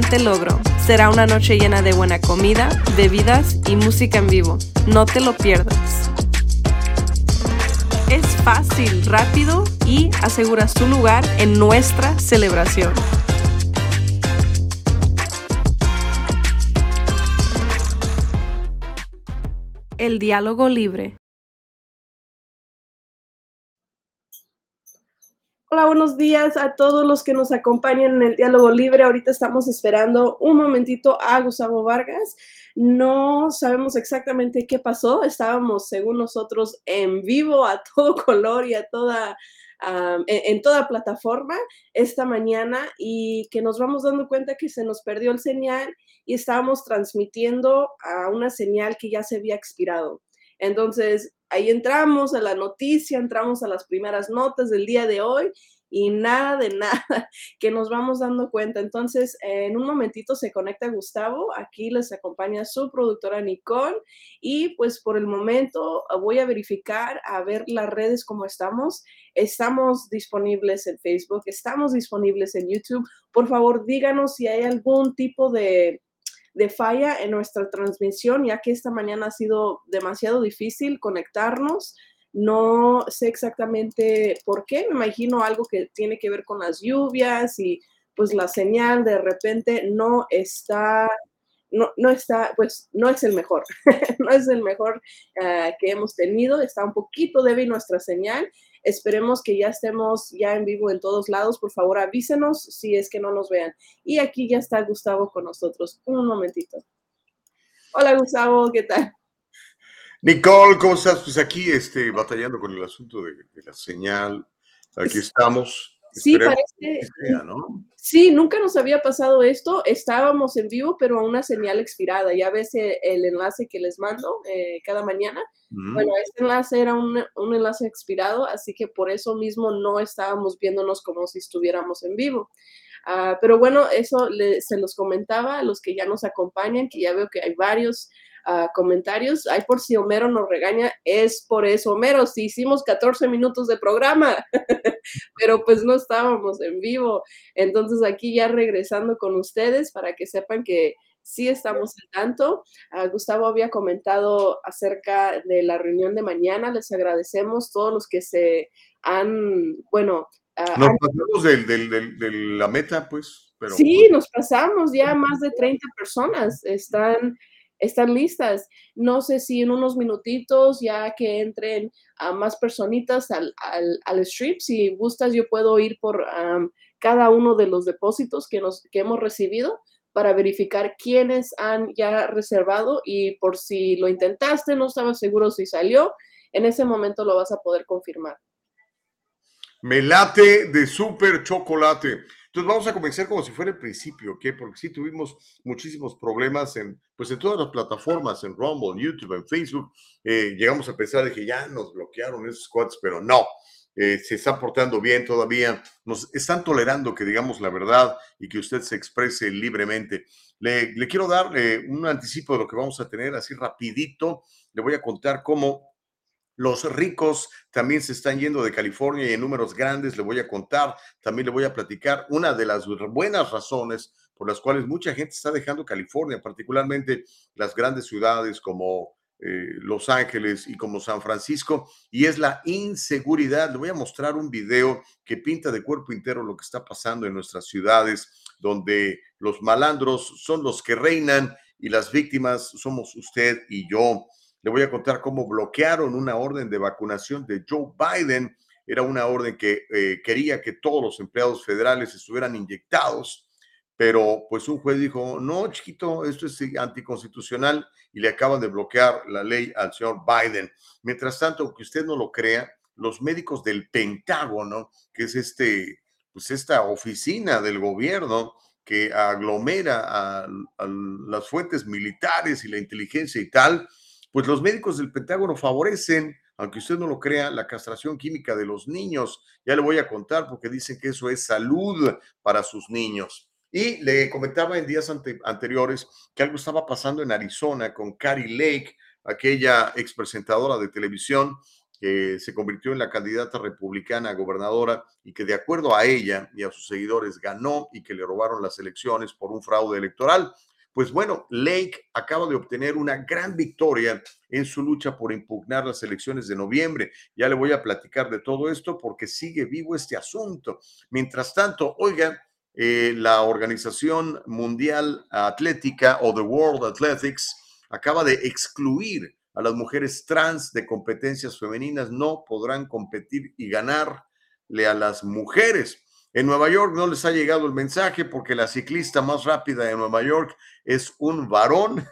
Logro. Será una noche llena de buena comida, bebidas y música en vivo. No te lo pierdas. Es fácil, rápido y aseguras tu lugar en nuestra celebración. El diálogo libre. Hola, buenos días a todos los que nos acompañan en el diálogo libre. Ahorita estamos esperando un momentito a Gustavo Vargas. No sabemos exactamente qué pasó. Estábamos, según nosotros, en vivo a todo color y a toda, en, en, toda plataforma esta mañana y que nos vamos dando cuenta que se nos perdió el señal y estábamos transmitiendo a una señal que ya se había expirado. Entonces, ahí entramos a la noticia, entramos a las primeras notas del día de hoy y nada de nada que nos vamos dando cuenta. Entonces, en un momentito se conecta Gustavo, aquí les acompaña su productora Nicole y pues por el momento voy a verificar a ver las redes cómo estamos. Estamos disponibles en Facebook, estamos disponibles en YouTube. Por favor, díganos si hay algún tipo de de falla en nuestra transmisión, ya que esta mañana ha sido demasiado difícil conectarnos. No sé exactamente por qué, me imagino algo que tiene que ver con las lluvias y pues la señal de repente no está, no, no está, pues no es el mejor, no es el mejor uh, que hemos tenido, está un poquito débil nuestra señal Esperemos que ya estemos ya en vivo en todos lados. Por favor, avísenos si es que no nos vean. Y aquí ya está Gustavo con nosotros. Un momentito. Hola, Gustavo, ¿qué tal? Nicole, ¿cómo estás? Pues aquí este, batallando con el asunto de, de la señal. Aquí estamos. Sí, parece. Sea, ¿no? Sí, nunca nos había pasado esto. Estábamos en vivo, pero a una señal expirada. Ya ves el, el enlace que les mando eh, cada mañana. Mm. Bueno, este enlace era un, un, enlace expirado, así que por eso mismo no estábamos viéndonos como si estuviéramos en vivo. Uh, pero bueno, eso le, se los comentaba a los que ya nos acompañan, que ya veo que hay varios uh, comentarios. Ay, por si Homero nos regaña, es por eso, Homero, si hicimos 14 minutos de programa, pero pues no estábamos en vivo. Entonces aquí ya regresando con ustedes para que sepan que sí estamos al tanto. Uh, Gustavo había comentado acerca de la reunión de mañana. Les agradecemos todos los que se han, bueno, Uh, nos pasamos de, de, de, de, la meta, pues. Pero, sí, nos pasamos, ya más de 30 personas están están listas. No sé si en unos minutitos, ya que entren a más personitas al, al, al, strip, si gustas, yo puedo ir por cada uno de los depósitos que, nos, que hemos recibido para verificar quiénes han ya reservado y por si lo intentaste, no estaba seguro si salió, en ese momento lo vas a poder confirmar. Me late de súper chocolate. Entonces vamos a comenzar como si fuera el principio, ¿ok? Porque sí tuvimos muchísimos problemas en, pues en todas las plataformas, en Rumble, en YouTube, en Facebook. Eh, llegamos a pensar de que ya nos bloquearon esos squads, pero no. Eh, se están portando bien todavía, nos están tolerando que digamos la verdad y que usted se exprese libremente. Le, le quiero dar eh, un anticipo de lo que vamos a tener así rapidito. Le voy a contar cómo los ricos también se están yendo de California y en números grandes, le voy a contar, también le voy a platicar una de las buenas razones por las cuales mucha gente está dejando California, particularmente las grandes ciudades como eh, Los Ángeles y como San Francisco, y es la inseguridad. Le voy a mostrar un video que pinta de cuerpo entero lo que está pasando en nuestras ciudades, donde los malandros son los que reinan y las víctimas somos usted y yo. Le voy a contar cómo bloquearon una orden de vacunación de Joe Biden. Era una orden que eh, quería que todos los empleados federales estuvieran inyectados, pero pues un juez dijo, no, chiquito, esto es anticonstitucional y le acaban de bloquear la ley al señor Biden. Mientras tanto, aunque usted no lo crea, los médicos del Pentágono, que es este, pues esta oficina del gobierno que aglomera a, a las fuentes militares y la inteligencia y tal, pues los médicos del Pentágono favorecen, aunque usted no lo crea, la castración química de los niños. Ya le voy a contar porque dicen que eso es salud para sus niños. Y le comentaba en días anteriores que algo estaba pasando en Arizona con Carrie Lake, aquella expresentadora de televisión que se convirtió en la candidata republicana a gobernadora y que de acuerdo a ella y a sus seguidores ganó y que le robaron las elecciones por un fraude electoral. Pues bueno, Lake acaba de obtener una gran victoria en su lucha por impugnar las elecciones de noviembre. Ya le voy a platicar de todo esto porque sigue vivo este asunto. Mientras tanto, oiga, eh, la Organización Mundial Atlética o The World Athletics acaba de excluir a las mujeres trans de competencias femeninas. No podrán competir y ganarle a las mujeres. En Nueva York no les ha llegado el mensaje porque la ciclista más rápida de Nueva York es un varón.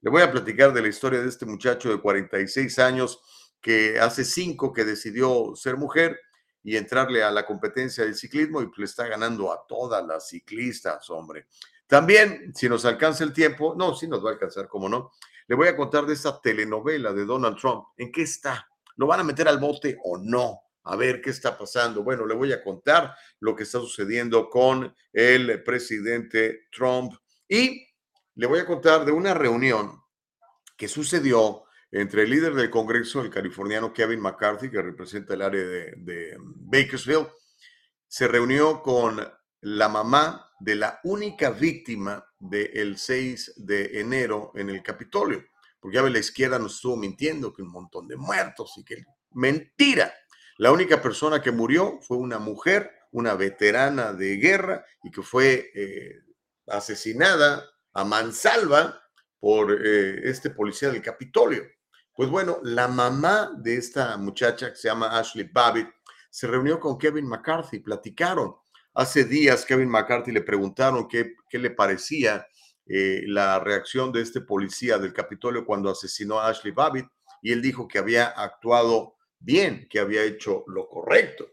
Le voy a platicar de la historia de este muchacho de 46 años que hace cinco que decidió ser mujer y entrarle a la competencia del ciclismo y le está ganando a todas las ciclistas, hombre. También, si nos alcanza el tiempo, no, sí nos va a alcanzar, como no, le voy a contar de esta telenovela de Donald Trump. ¿En qué está? ¿Lo van a meter al bote o no? A ver qué está pasando. Bueno, le voy a contar lo que está sucediendo con el presidente Trump y le voy a contar de una reunión que sucedió entre el líder del Congreso, el californiano Kevin McCarthy, que representa el área de, Bakersfield, se reunió con la mamá de la única víctima del 6 de enero en el Capitolio. Porque ya la izquierda nos estuvo mintiendo que un montón de muertos y que mentira. La única persona que murió fue una mujer, una veterana de guerra y que fue eh, asesinada a mansalva por eh, este policía del Capitolio. Pues bueno, la mamá de esta muchacha que se llama Ashley Babbitt se reunió con Kevin McCarthy, platicaron. Hace días Kevin McCarthy le preguntaron qué, qué le parecía eh, la reacción de este policía del Capitolio cuando asesinó a Ashley Babbitt y él dijo que había actuado bien, que había hecho lo correcto.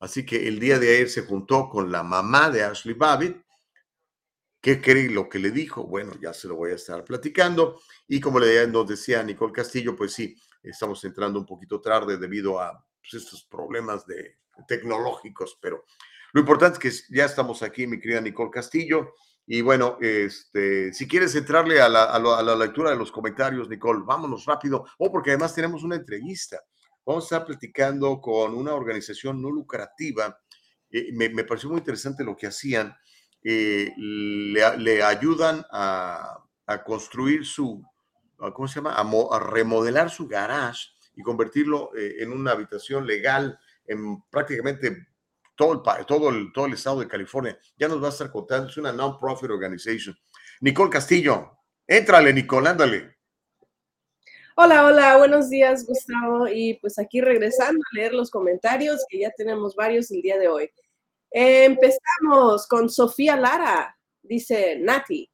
Así que el día de ayer se juntó con la mamá de Ashley Babbitt. ¿Qué cree lo que le dijo? Bueno, ya se lo voy a estar platicando. Y como le nos decía Nicole Castillo, pues sí, estamos entrando un poquito tarde debido a pues, estos problemas de, tecnológicos, pero lo importante es que ya estamos aquí, mi querida Nicole Castillo. Y bueno, este, si quieres entrarle a la, a la lectura de los comentarios, Nicole, vámonos rápido. Oh, porque además tenemos una entrevista. Vamos a estar platicando con una organización no lucrativa. Eh, me, pareció muy interesante lo que hacían. Eh, le, ayudan a, construir su, ¿cómo se llama? A, remodelar su garage y convertirlo eh, en una habitación legal en prácticamente todo el, todo, el, todo el estado de California. Ya nos va a estar contando, es una non-profit organization. Nicole Castillo, éntrale, Nicole, ándale. Hola, hola, buenos días, Gustavo. Y pues aquí regresando a leer los comentarios, que ya tenemos varios el día de hoy. empezamos con Sofía Lara, dice Nati.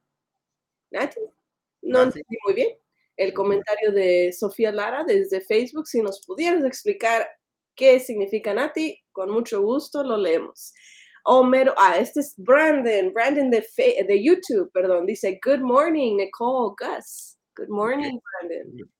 ¿Nati? No entendí muy bien el comentario de Sofía Lara desde Facebook. Si nos pudieras explicar qué significa Nati, con mucho gusto lo leemos. Homero, ah, este es Brandon, Brandon de, de YouTube, perdón, dice, Good morning, Nicole, Gus. Good morning, Brandon.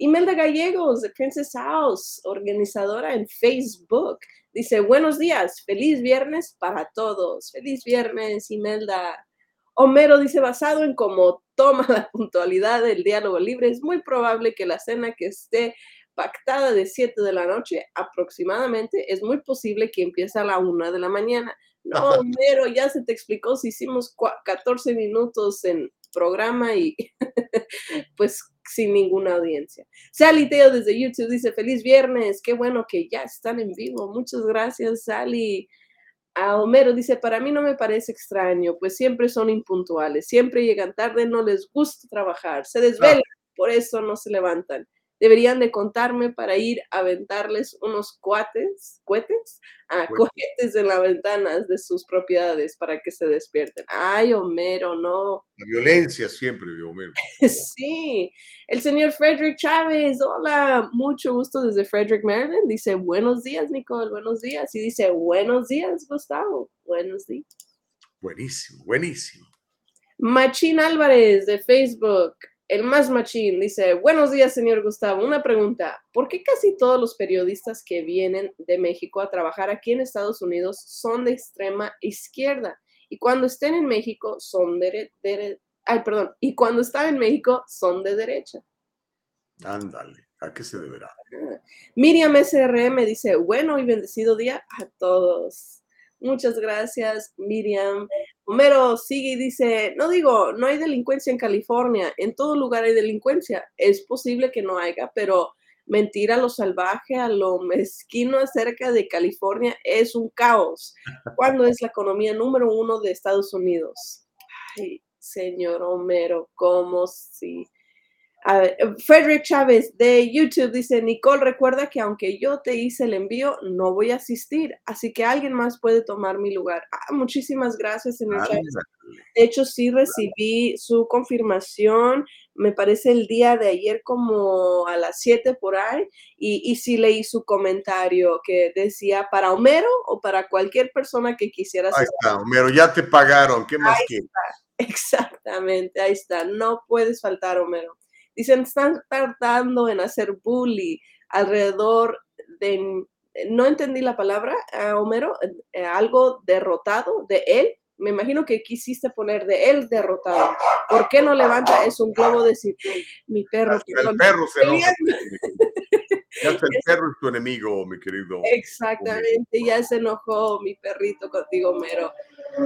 Imelda Gallegos de Princess House, organizadora en Facebook, dice, buenos días, feliz viernes para todos. Feliz viernes, Imelda. Homero dice, basado en cómo toma la puntualidad del diálogo libre, es muy probable que la cena que esté pactada de 7 de la noche aproximadamente, es muy posible que empiece a la 1 de la mañana. No, Homero, ya se te explicó si hicimos 14 minutos en programa y pues sin ninguna audiencia. Sally Teo desde YouTube dice, feliz viernes, qué bueno que ya están en vivo. Muchas gracias, Sally. A Homero dice, para mí no me parece extraño, pues siempre son impuntuales, siempre llegan tarde, no les gusta trabajar, se desvelan, por eso no se levantan. Deberían de contarme para ir a aventarles unos cuates, cohetes, a Cohetes. cohetes en las ventanas de sus propiedades para que se despierten. Ay, Homero, no. La violencia siempre, Homero. Sí, el señor Frederick Chávez, hola, mucho gusto desde Frederick, Maryland. Dice, buenos días, Nicole, buenos días. Y dice, buenos días, Gustavo, buenos días. Buenísimo, buenísimo. Machín Álvarez de Facebook, el más machín, dice, buenos días, señor Gustavo. Una pregunta, ¿por qué casi todos los periodistas que vienen de México a trabajar aquí en Estados Unidos son de extrema izquierda? Y cuando estén en México son de, de- ay, perdón, y cuando están en México son de derecha. Ándale, ¿a qué se deberá? Miriam SRM dice, bueno y bendecido día a todos. Muchas gracias, Miriam. Homero sigue y dice, no digo, no hay delincuencia en California, en todo lugar hay delincuencia. Es posible que no haya, pero mentir a lo salvaje, a lo mezquino acerca de California es un caos. ¿Cuándo es la economía número uno de Estados Unidos? Ay, señor Homero, ¿cómo si? A ver, Frederick Chávez de YouTube dice, Nicole, recuerda que aunque yo te hice el envío, no voy a asistir, así que alguien más puede tomar mi lugar. Ah, muchísimas gracias, señor Chávez. Ándale. De hecho, sí recibí su confirmación, me parece el día de ayer como a las 7 por ahí, y, y sí leí su comentario que decía para Homero o para cualquier persona que quisiera Ahí asistir. está, Homero, ya te pagaron. ¿Qué más Ahí quieres? Exactamente, ahí está, no puedes faltar, Homero. Dicen, están tardando en hacer bully alrededor de, no entendí la palabra, ah, Homero, eh, algo derrotado de él. Me imagino que quisiste poner de él derrotado. ¿Por qué no levanta? Es un globo de decir, mi perro. Hasta el perro se enoja. peleando". Ya hasta el perro es tu enemigo, mi querido. Exactamente, ya se enojó mi perrito contigo, Homero.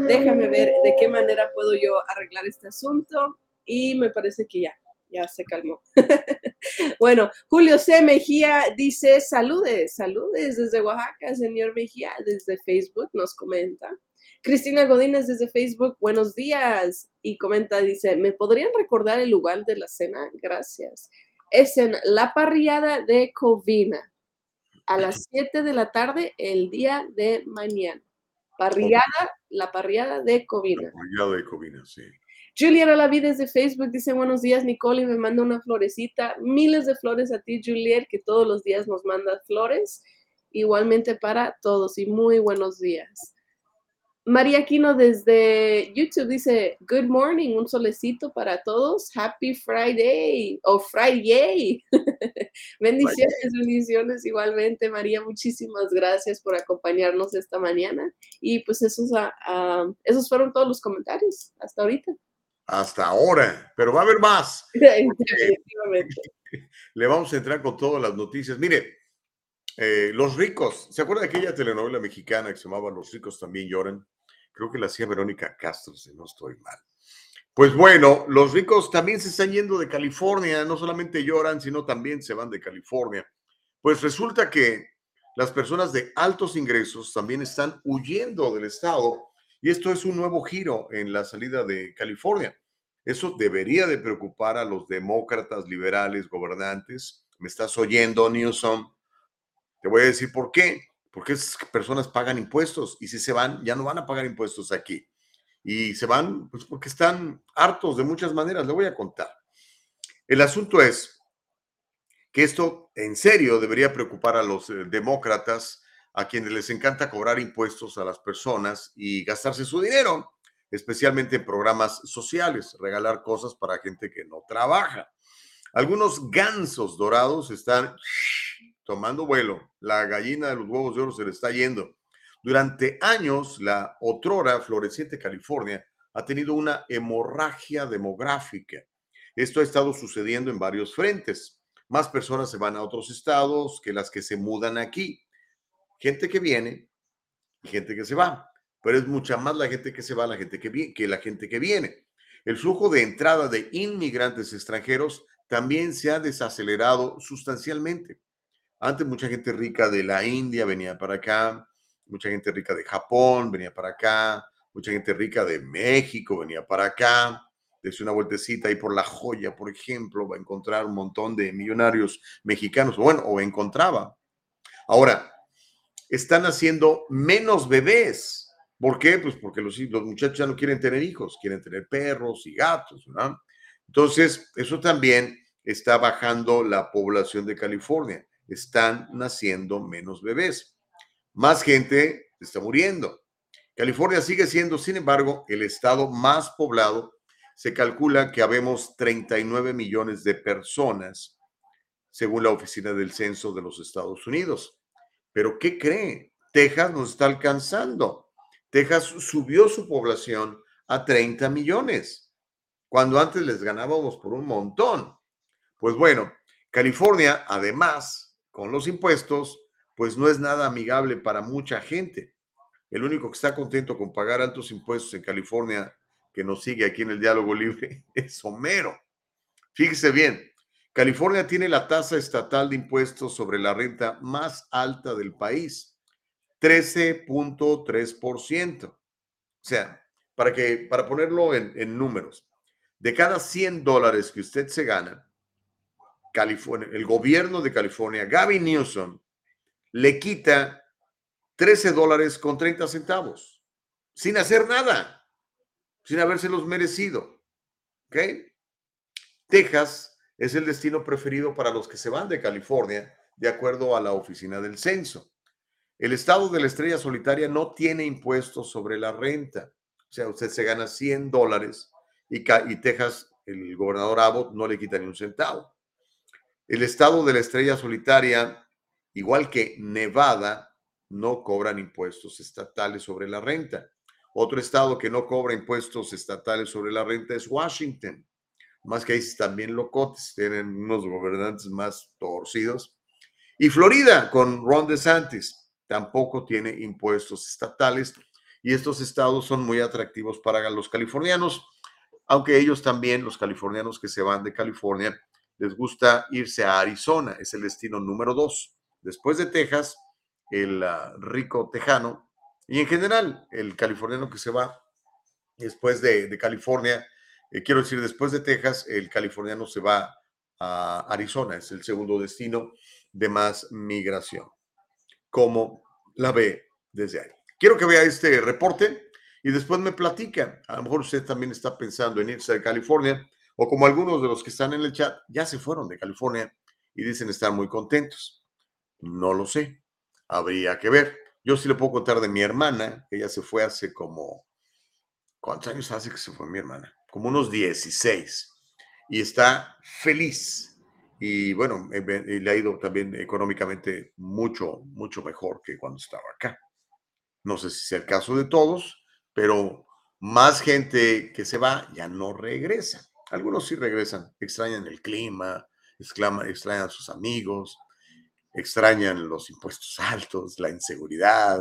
Déjame ver de qué manera puedo yo arreglar este asunto y me parece que ya, ya se calmó. bueno, Julio C. Mejía dice, saludes, saludes desde Oaxaca, señor Mejía, desde Facebook nos comenta. Cristina Godínez desde Facebook, buenos días. Y comenta, dice, ¿me podrían recordar el lugar de la cena? Gracias. Es en la parrillada de Covina a las 7 de la tarde el día de mañana. Parrillada, la parrillada de Covina. Cuidado de Covina, sí. Juliana Laví desde Facebook dice buenos días Nicole y me manda una florecita. Miles de flores a ti Juliet que todos los días nos manda flores. Igualmente para todos y muy buenos días. María Aquino desde YouTube dice good morning, un solecito para todos. Happy Friday o Friday. bendiciones, bendiciones igualmente María. Muchísimas gracias por acompañarnos esta mañana. Y pues esos, ah, ah, esos fueron todos los comentarios hasta ahorita. Hasta ahora, pero va a haber más. Definitivamente. Le vamos a entrar con todas las noticias. Mire, eh, los ricos, ¿se acuerda de aquella telenovela mexicana que se llamaba Los ricos también lloran? Creo que la hacía Verónica Castro, si no estoy mal. Pues bueno, los ricos también se están yendo de California, no solamente lloran, sino también se van de California. Pues resulta que las personas de altos ingresos también están huyendo del estado y esto es un nuevo giro en la salida de California. Eso debería de preocupar a los demócratas, liberales, gobernantes. ¿Me estás oyendo, Newsom? Te voy a decir por qué. Porque esas personas pagan impuestos y si se van, ya no van a pagar impuestos aquí. Y se van pues porque están hartos de muchas maneras. Le voy a contar. El asunto es que esto en serio debería preocupar a los eh, demócratas, a quienes les encanta cobrar impuestos a las personas y gastarse su dinero, especialmente en programas sociales, regalar cosas para gente que no trabaja. Algunos gansos dorados están tomando vuelo. La gallina de los huevos de oro se le está yendo. Durante años, la otrora floreciente California ha tenido una hemorragia demográfica. Esto ha estado sucediendo en varios frentes. Más personas se van a otros estados que las que se mudan aquí. Gente que viene y gente que se va. Pero es mucha más la gente que se va la gente que, vi que la gente que viene. El flujo de entrada de inmigrantes extranjeros también se ha desacelerado sustancialmente. Antes mucha gente rica de la India venía para acá, mucha gente rica de Japón venía para acá, mucha gente rica de México venía para acá. desde una vueltecita ahí por La Joya, por ejemplo, va a encontrar un montón de millonarios mexicanos, bueno, o encontraba. Ahora, están haciendo menos bebés. ¿Por qué? Pues porque los, los muchachos ya no quieren tener hijos, quieren tener perros y gatos, ¿no? Entonces, eso también está bajando la población de California. Están naciendo menos bebés. Más gente está muriendo. California sigue siendo, sin embargo, el estado más poblado. Se calcula que habemos 39 millones de personas, según la Oficina del Censo de los Estados Unidos. Pero ¿qué cree? Texas nos está alcanzando. Texas subió su población a 30 millones, cuando antes les ganábamos por un montón. Pues bueno, California, además, con los impuestos, pues no es nada amigable para mucha gente. El único que está contento con pagar altos impuestos en California, que nos sigue aquí en el diálogo libre, es Homero. Fíjese bien, California tiene la tasa estatal de impuestos sobre la renta más alta del país, 13.3%. O sea, para, que, para ponerlo en, números, de cada 100 dólares que usted se gana, California, el gobierno de California, Gavin Newsom, le quita 13 dólares con 30 centavos, sin hacer nada, sin habérselos merecido. ¿Ok? Texas es el destino preferido para los que se van de California, de acuerdo a la oficina del censo. El estado de la estrella solitaria no tiene impuestos sobre la renta. O sea, usted se gana 100 dólares y, Texas, el gobernador Abbott, no le quita ni un centavo. El estado de la estrella solitaria, igual que Nevada, no cobran impuestos estatales sobre la renta. Otro estado que no cobra impuestos estatales sobre la renta es Washington. Más que ahí también locotes, tienen unos gobernantes más torcidos. Y Florida, con Ron DeSantis, tampoco tiene impuestos estatales. Y estos estados son muy atractivos para los californianos, aunque ellos también, los californianos que se van de California, les gusta irse a Arizona, es el destino número dos. Después de Texas, el ah, rico tejano y en general el californiano que se va después de, California, eh, quiero decir, después de Texas, el californiano se va a Arizona, es el segundo destino de más migración. Como la ve desde ahí? Quiero que vea este reporte y después me platica. A lo mejor usted también está pensando en irse a California o como algunos de los que están en el chat ya se fueron de California y dicen estar muy contentos. No lo sé habría que ver. Yo sí le puedo contar de mi hermana, ella se fue hace como, ¿cuántos años hace que se fue mi hermana? Como unos 16. Y está feliz. Y bueno, le ha ido también económicamente mucho, mucho mejor que cuando estaba acá. No sé si sea el caso de todos, pero más gente que se va ya no regresa. Algunos sí regresan, extrañan el clima, extrañan a sus amigos, extrañan los impuestos altos, la inseguridad,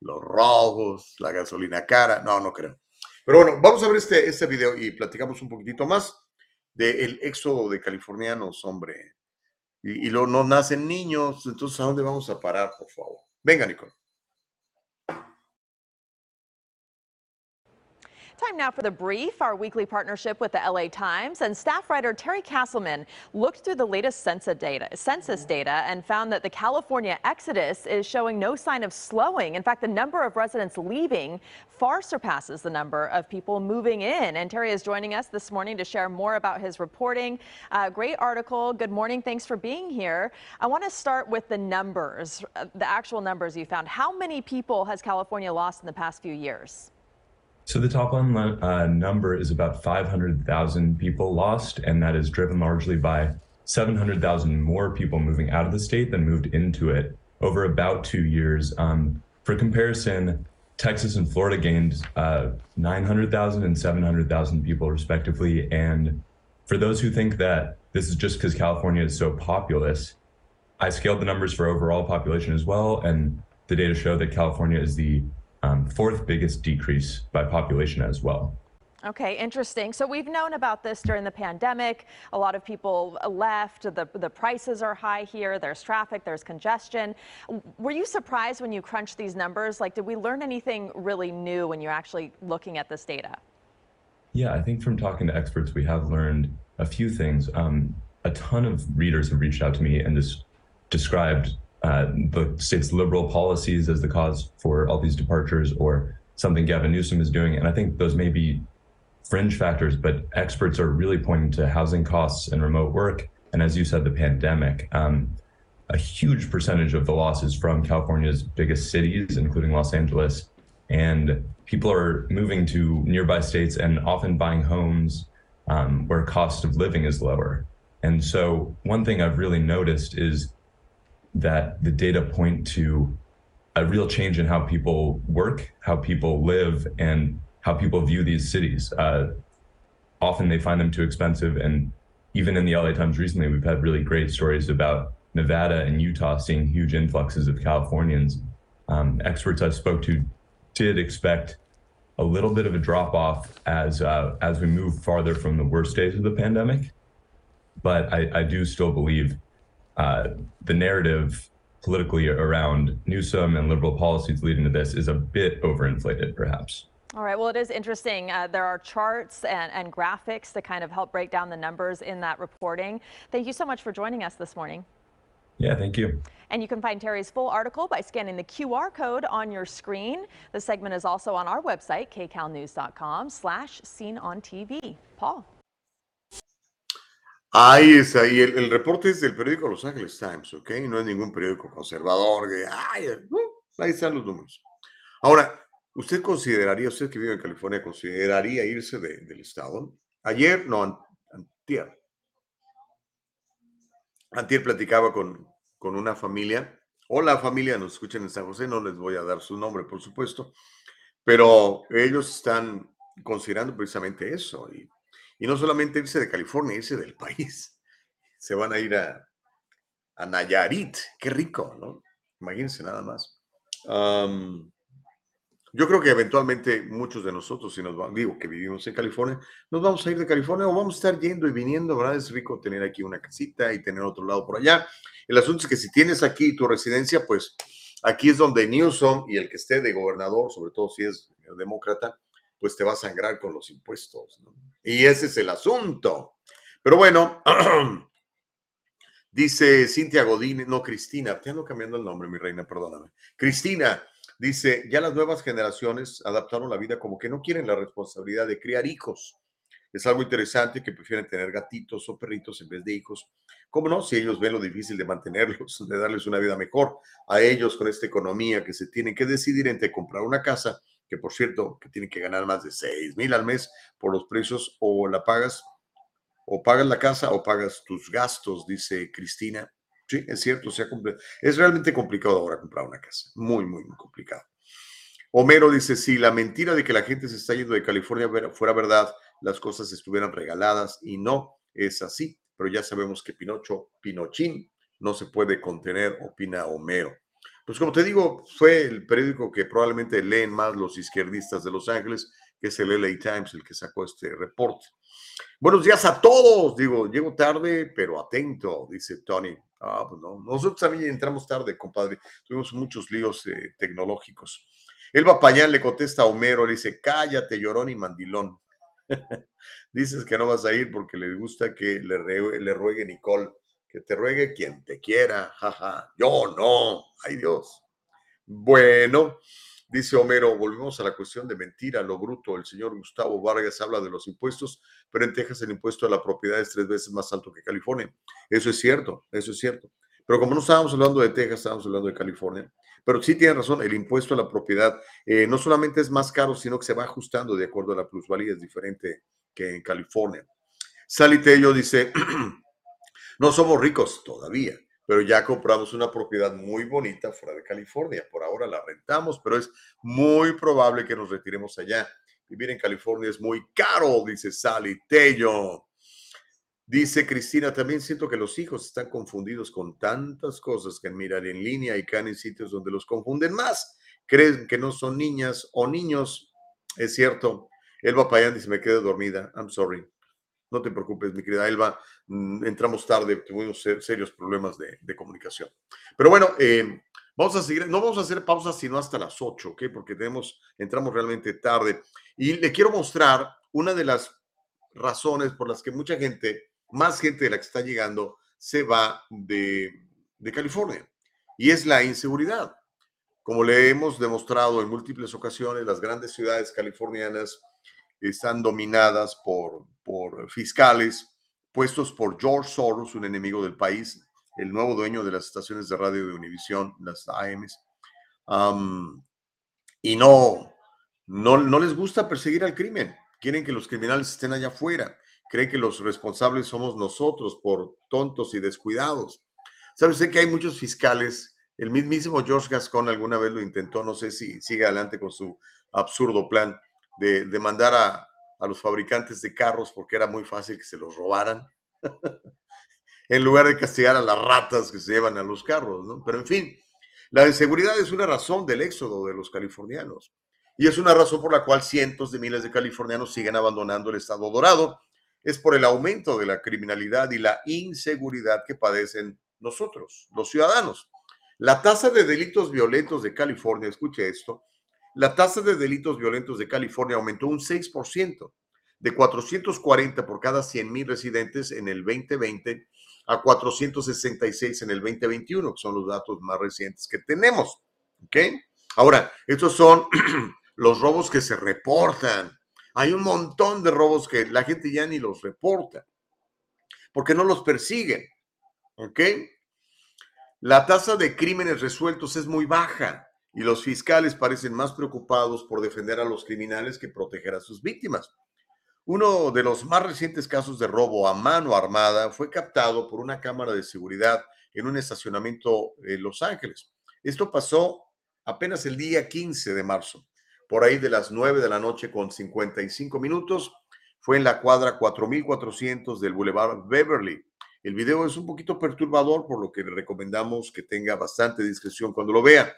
los robos, la gasolina cara. No, no creo. Pero bueno, vamos a ver este, este video y platicamos un poquitito más del éxodo de californianos, hombre. Y, y no nacen niños, entonces ¿a dónde vamos a parar, por favor? Venga, Nicole. Time now for the brief, our weekly partnership with the LA Times. And staff writer Terry Castleman looked through the latest census data, census data and found that the California exodus is showing no sign of slowing. In fact, the number of residents leaving far surpasses the number of people moving in. And Terry is joining us this morning to share more about his reporting. Uh, great article. Good morning. Thanks for being here. I want to start with the numbers, uh, the actual numbers you found. How many people has California lost in the past few years? So the top line uh, number is about 500,000 people lost, and that is driven largely by 700,000 more people moving out of the state than moved into it over about two years. Um, for comparison, Texas and Florida gained uh, 900,000 and 700,000 people respectively. And for those who think that this is just because California is so populous, I scaled the numbers for overall population as well, and the data show that California is the um, fourth biggest decrease by population as well. Okay, interesting. So we've known about this during the pandemic. A lot of people left. The, the prices are high here. There's traffic, there's congestion. Were you surprised when you crunched these numbers? Like, did we learn anything really new when you're actually looking at this data? Yeah, I think from talking to experts, we have learned a few things. Um, a ton of readers have reached out to me and just described uh, the state's liberal policies as the cause for all these departures or something Gavin Newsom is doing. And I think those may be fringe factors, but experts are really pointing to housing costs and remote work. And as you said, the pandemic. Um, a huge percentage of the losses from California's biggest cities, including Los Angeles. And people are moving to nearby states and often buying homes um, where cost of living is lower. And so, one thing I've really noticed is that the data point to a real change in how people work, how people live, and how people view these cities. Uh, often they find them too expensive. And even in the LA Times recently, we've had really great stories about Nevada and Utah seeing huge influxes of Californians. Um, experts I spoke to did expect a little bit of a drop off as uh, as we move farther from the worst days of the pandemic, but I, I do still believe uh, the narrative politically around Newsom and liberal policies leading to this is a bit overinflated, perhaps. All right. Well, it is interesting. Uh, there are charts and, and graphics to kind of help break down the numbers in that reporting. Thank you so much for joining us this morning. Yeah, thank you. And you can find Terry's full article by scanning the QR code on your screen. The segment is also on our website, kcalnews.com slash seen on TV. Paul. Ahí está, y el, el, reporte es del periódico Los Angeles Times, ¿ok? No es ningún periódico conservador, que, ay, ahí están los números. Ahora, ¿usted consideraría, usted que vive en California, consideraría irse de, del estado? Ayer, no, antier. Antier platicaba con, con una familia. Hola familia, nos escuchan en San José, no les voy a dar su nombre, por supuesto, pero ellos están considerando precisamente eso. Y, y no solamente irse de California, irse del país. Se van a ir a, a Nayarit. Qué rico, ¿no? Imagínense nada más. Yo creo que eventualmente muchos de nosotros, si nos van, digo que vivimos en California, nos vamos a ir de California o vamos a estar yendo y viniendo, ¿verdad? Es rico tener aquí una casita y tener otro lado por allá. El asunto es que si tienes aquí tu residencia, pues aquí es donde Newsom y el que esté de gobernador, sobre todo si es demócrata, pues te va a sangrar con los impuestos. ¿no? Y ese es el asunto. Pero bueno, dice Cintia Godín, no Cristina, te ando cambiando el nombre, mi reina, perdóname. Cristina, Dice, ya las nuevas generaciones adaptaron la vida como que no quieren la responsabilidad de criar hijos. Es algo interesante que prefieren tener gatitos o perritos en vez de hijos. ¿Cómo no? Si ellos ven lo difícil de mantenerlos, de darles una vida mejor a ellos con esta economía que se tienen que decidir entre comprar una casa, que por cierto, que tienen que ganar más de 6 mil al mes por los precios, o la pagas, o pagas la casa o pagas tus gastos, dice Cristina. Sí, es cierto, sea, es realmente complicado ahora comprar una casa, muy, muy, muy complicado. Homero dice, si la mentira de que la gente se está yendo de California fuera verdad, las cosas estuvieran regaladas y no es así, pero ya sabemos que Pinocho, Pinochín, no se puede contener, opina Homero. Pues como te digo, fue el periódico que probablemente leen más los izquierdistas de Los Ángeles, que es el LA Times, el que sacó este reporte. Buenos días a todos, digo, llego tarde, pero atento, dice Tony. Ah, pues no. Nosotros también entramos tarde, compadre. Tuvimos muchos líos eh, tecnológicos. Elba Payán le contesta a Homero, le dice, cállate, llorón y mandilón. Dices que no vas a ir porque le gusta que le, le ruegue Nicole, que te ruegue quien te quiera, jaja. Yo no, ay Dios. Bueno, Dice Homero, volvemos a la cuestión de mentira, lo bruto. El señor Gustavo Vargas habla de los impuestos, pero en Texas el impuesto a la propiedad es tres veces más alto que California. Eso es cierto, eso es cierto. Pero como no estábamos hablando de Texas, estábamos hablando de California. Pero sí tiene razón, el impuesto a la propiedad eh, no solamente es más caro, sino que se va ajustando de acuerdo a la plusvalía, es diferente que en California. Sally Tello dice, no somos ricos todavía, pero ya compramos una propiedad muy bonita fuera de California. Por ahora la rentamos, pero es muy probable que nos retiremos allá. Vivir en California es muy caro, dice Sally Tello. Dice Cristina, también siento que los hijos están confundidos con tantas cosas que miran en línea y caen en sitios donde los confunden más. Creen que no son niñas o niños. Es cierto. Elba Payán dice, me quedé dormida. I'm sorry. No te preocupes, mi querida Elba. Mm, entramos tarde, tuvimos serios problemas de, comunicación. Pero bueno, eh, vamos a seguir, no vamos a hacer pausas sino hasta las 8, ¿ok? Porque tenemos, entramos realmente tarde. Y le quiero mostrar una de las razones por las que mucha gente, más gente de la que está llegando, se va de, de California. Y es la inseguridad. Como le hemos demostrado en múltiples ocasiones, las grandes ciudades californianas están dominadas por, por fiscales puestos por George Soros, un enemigo del país, el nuevo dueño de las estaciones de radio de Univision, las AMs. y no, no, no les gusta perseguir al crimen. Quieren que los criminales estén allá afuera. Creen que los responsables somos nosotros por tontos y descuidados. ¿Sabe usted que hay muchos fiscales? El mismísimo George Gascon alguna vez lo intentó, no sé si sigue adelante con su absurdo plan de, demandar a, a los fabricantes de carros porque era muy fácil que se los robaran, en lugar de castigar a las ratas que se llevan a los carros, ¿no? Pero en fin, la inseguridad es una razón del éxodo de los californianos y es una razón por la cual cientos de miles de californianos siguen abandonando el estado dorado. Es por el aumento de la criminalidad y la inseguridad que padecen nosotros, los ciudadanos. La tasa de delitos violentos de California, escuche esto, la tasa de delitos violentos de California aumentó un 6%, de 440 por cada 100 mil residentes en el 2020 a 466 en el 2021, que son los datos más recientes que tenemos. Ahora, estos son los robos que se reportan. Hay un montón de robos que la gente ya ni los reporta, porque no los persiguen. La tasa de crímenes resueltos es muy baja y los fiscales parecen más preocupados por defender a los criminales que proteger a sus víctimas. Uno de los más recientes casos de robo a mano armada fue captado por una cámara de seguridad en un estacionamiento en Los Ángeles. Esto pasó apenas el día 15 de marzo, por ahí de las 9 de la noche con 55 minutos. Fue en la cuadra 4400 del Boulevard Beverly. El video es un poquito perturbador, por lo que le recomendamos que tenga bastante discreción cuando lo vea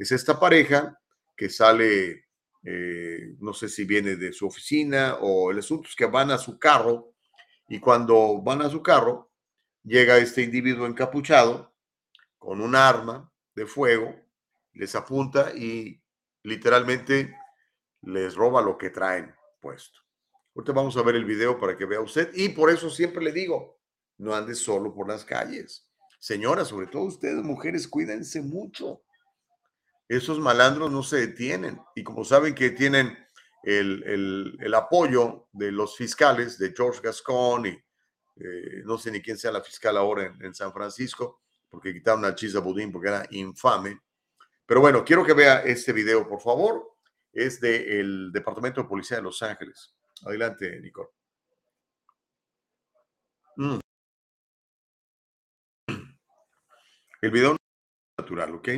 es esta pareja que sale, eh, no sé si viene de su oficina o el asunto es que van a su carro y cuando van a su carro llega este individuo encapuchado con un arma de fuego, les apunta y literalmente les roba lo que traen puesto. Ahorita vamos a ver el video para que vea usted y por eso siempre le digo, no ande solo por las calles. Señoras, sobre todo ustedes, mujeres, cuídense mucho esos malandros no se detienen. Y como saben que tienen el, apoyo de los fiscales, de George Gascon y eh, no sé ni quién sea la fiscal ahora en, San Francisco, porque quitaron a Chisa Budín porque era infame. Pero bueno, quiero que vea este video, por favor. Es del Departamento de Policía de Los Ángeles. Adelante, Nicole. Mm. El video natural, ¿ok?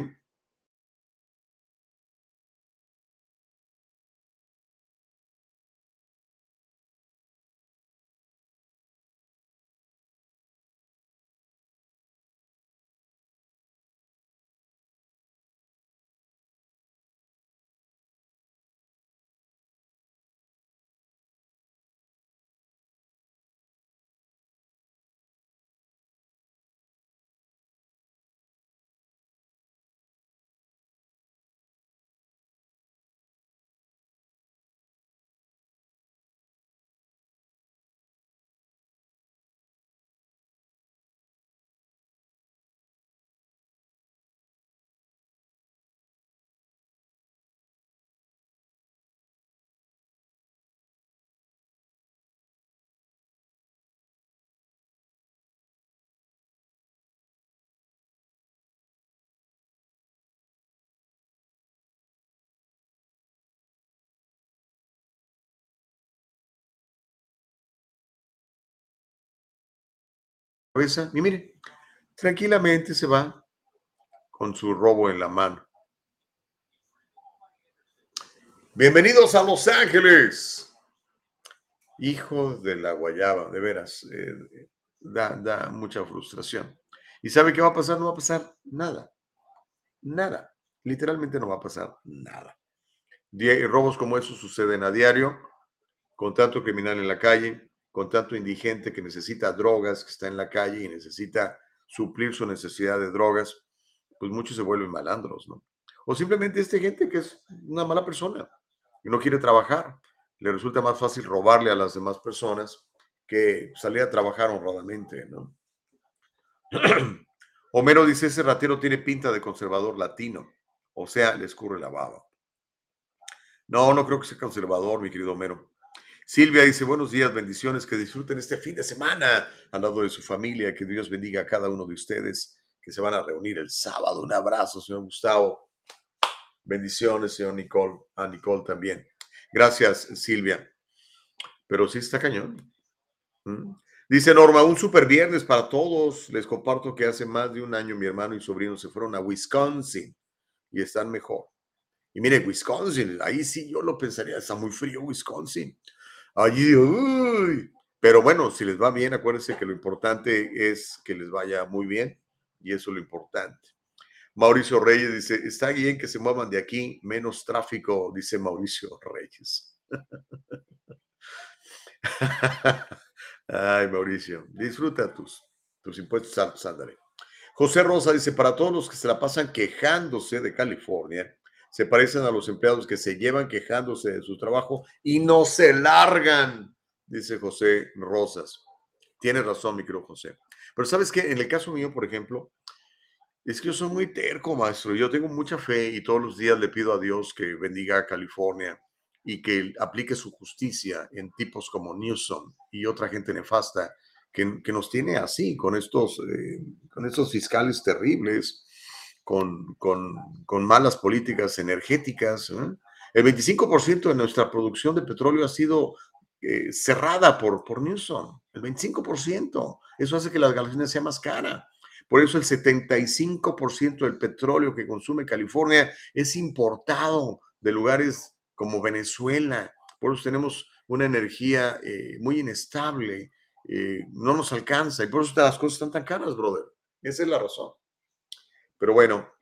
Y mire, tranquilamente se va con su robo en la mano. Bienvenidos a Los Ángeles. Hijo de la guayaba, de veras, eh, da, da mucha frustración. ¿Y sabe qué va a pasar? No va a pasar nada. Nada. Literalmente no va a pasar nada. Robos como esos suceden a diario, con tanto criminal en la calle, con tanto indigente que necesita drogas, que está en la calle y necesita suplir su necesidad de drogas, pues muchos se vuelven malandros, ¿no? O simplemente esta gente que es una mala persona y no quiere trabajar. le resulta más fácil robarle a las demás personas que salir a trabajar honradamente, ¿no? Homero dice, ese ratero tiene pinta de conservador latino, o sea, le escurre la baba. No, no creo que sea conservador, mi querido Homero. Silvia dice, buenos días, bendiciones, que disfruten este fin de semana al lado de su familia, que Dios bendiga a cada uno de ustedes que se van a reunir el sábado. Un abrazo, señor Gustavo. Bendiciones, señor Nicole, a Nicole también. Gracias, Silvia. Pero sí está cañón. ¿Mm? Dice Norma, un super viernes para todos. Les comparto que hace más de un año mi hermano y sobrino se fueron a Wisconsin y están mejor. Y mire, Wisconsin, ahí sí yo lo pensaría, está muy frío Wisconsin. Allí, uy. Pero bueno, si les va bien, acuérdense que lo importante es que les vaya muy bien y eso es lo importante. Mauricio Reyes dice, está bien que se muevan de aquí, menos tráfico, dice Mauricio Reyes. Ay, Mauricio, disfruta tus, tus impuestos altos, ándale. José Rosa dice, para todos los que se la pasan quejándose de California, se parecen a los empleados que se llevan quejándose de su trabajo y no se largan, dice José Rosas. Tienes razón, mi querido José. Pero sabes que en el caso mío, por ejemplo, es que yo soy muy terco, maestro. Yo tengo mucha fe y todos los días le pido a Dios que bendiga a California y que aplique su justicia en tipos como Newsom y otra gente nefasta que, que nos tiene así, con estos, eh, con estos fiscales terribles, con, con, con malas políticas energéticas. ¿eh? El 25% de nuestra producción de petróleo ha sido eh, cerrada por, por Newsom, el 25%. Eso hace que la gasolina sea más cara. Por eso el 75% del petróleo que consume California es importado de lugares como Venezuela. Por eso tenemos una energía eh, muy inestable, eh, no nos alcanza y por eso las cosas están tan caras, brother. Esa es la razón. Pero bueno,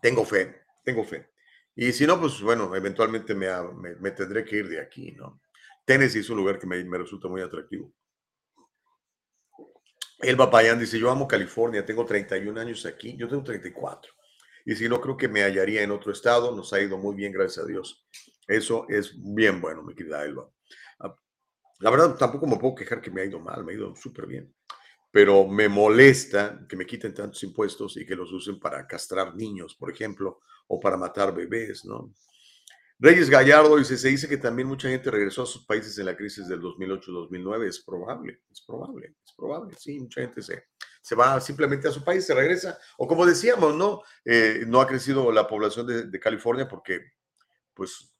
tengo fe, tengo fe. Y si no, pues bueno, eventualmente me, me tendré que ir de aquí, ¿no? Tennessee es un lugar que me, resulta muy atractivo. El Payán dice, yo amo California, tengo 31 años aquí, yo tengo 34. Y si no, creo que me hallaría en otro estado, nos ha ido muy bien, gracias a Dios. Eso es bien bueno, mi querida Elba. Ah, la verdad, tampoco me puedo quejar que me ha ido mal, me ha ido súper bien. Pero me molesta que me quiten tantos impuestos y que los usen para castrar niños, por ejemplo, o para matar bebés, ¿no? Reyes Gallardo dice, se dice que también mucha gente regresó a sus países en la crisis del 2008-2009. Es probable, es probable, es probable. Sí, mucha gente se, se va simplemente a su país, se regresa. O como decíamos, ¿no? Eh, no ha crecido la población de, California porque, pues,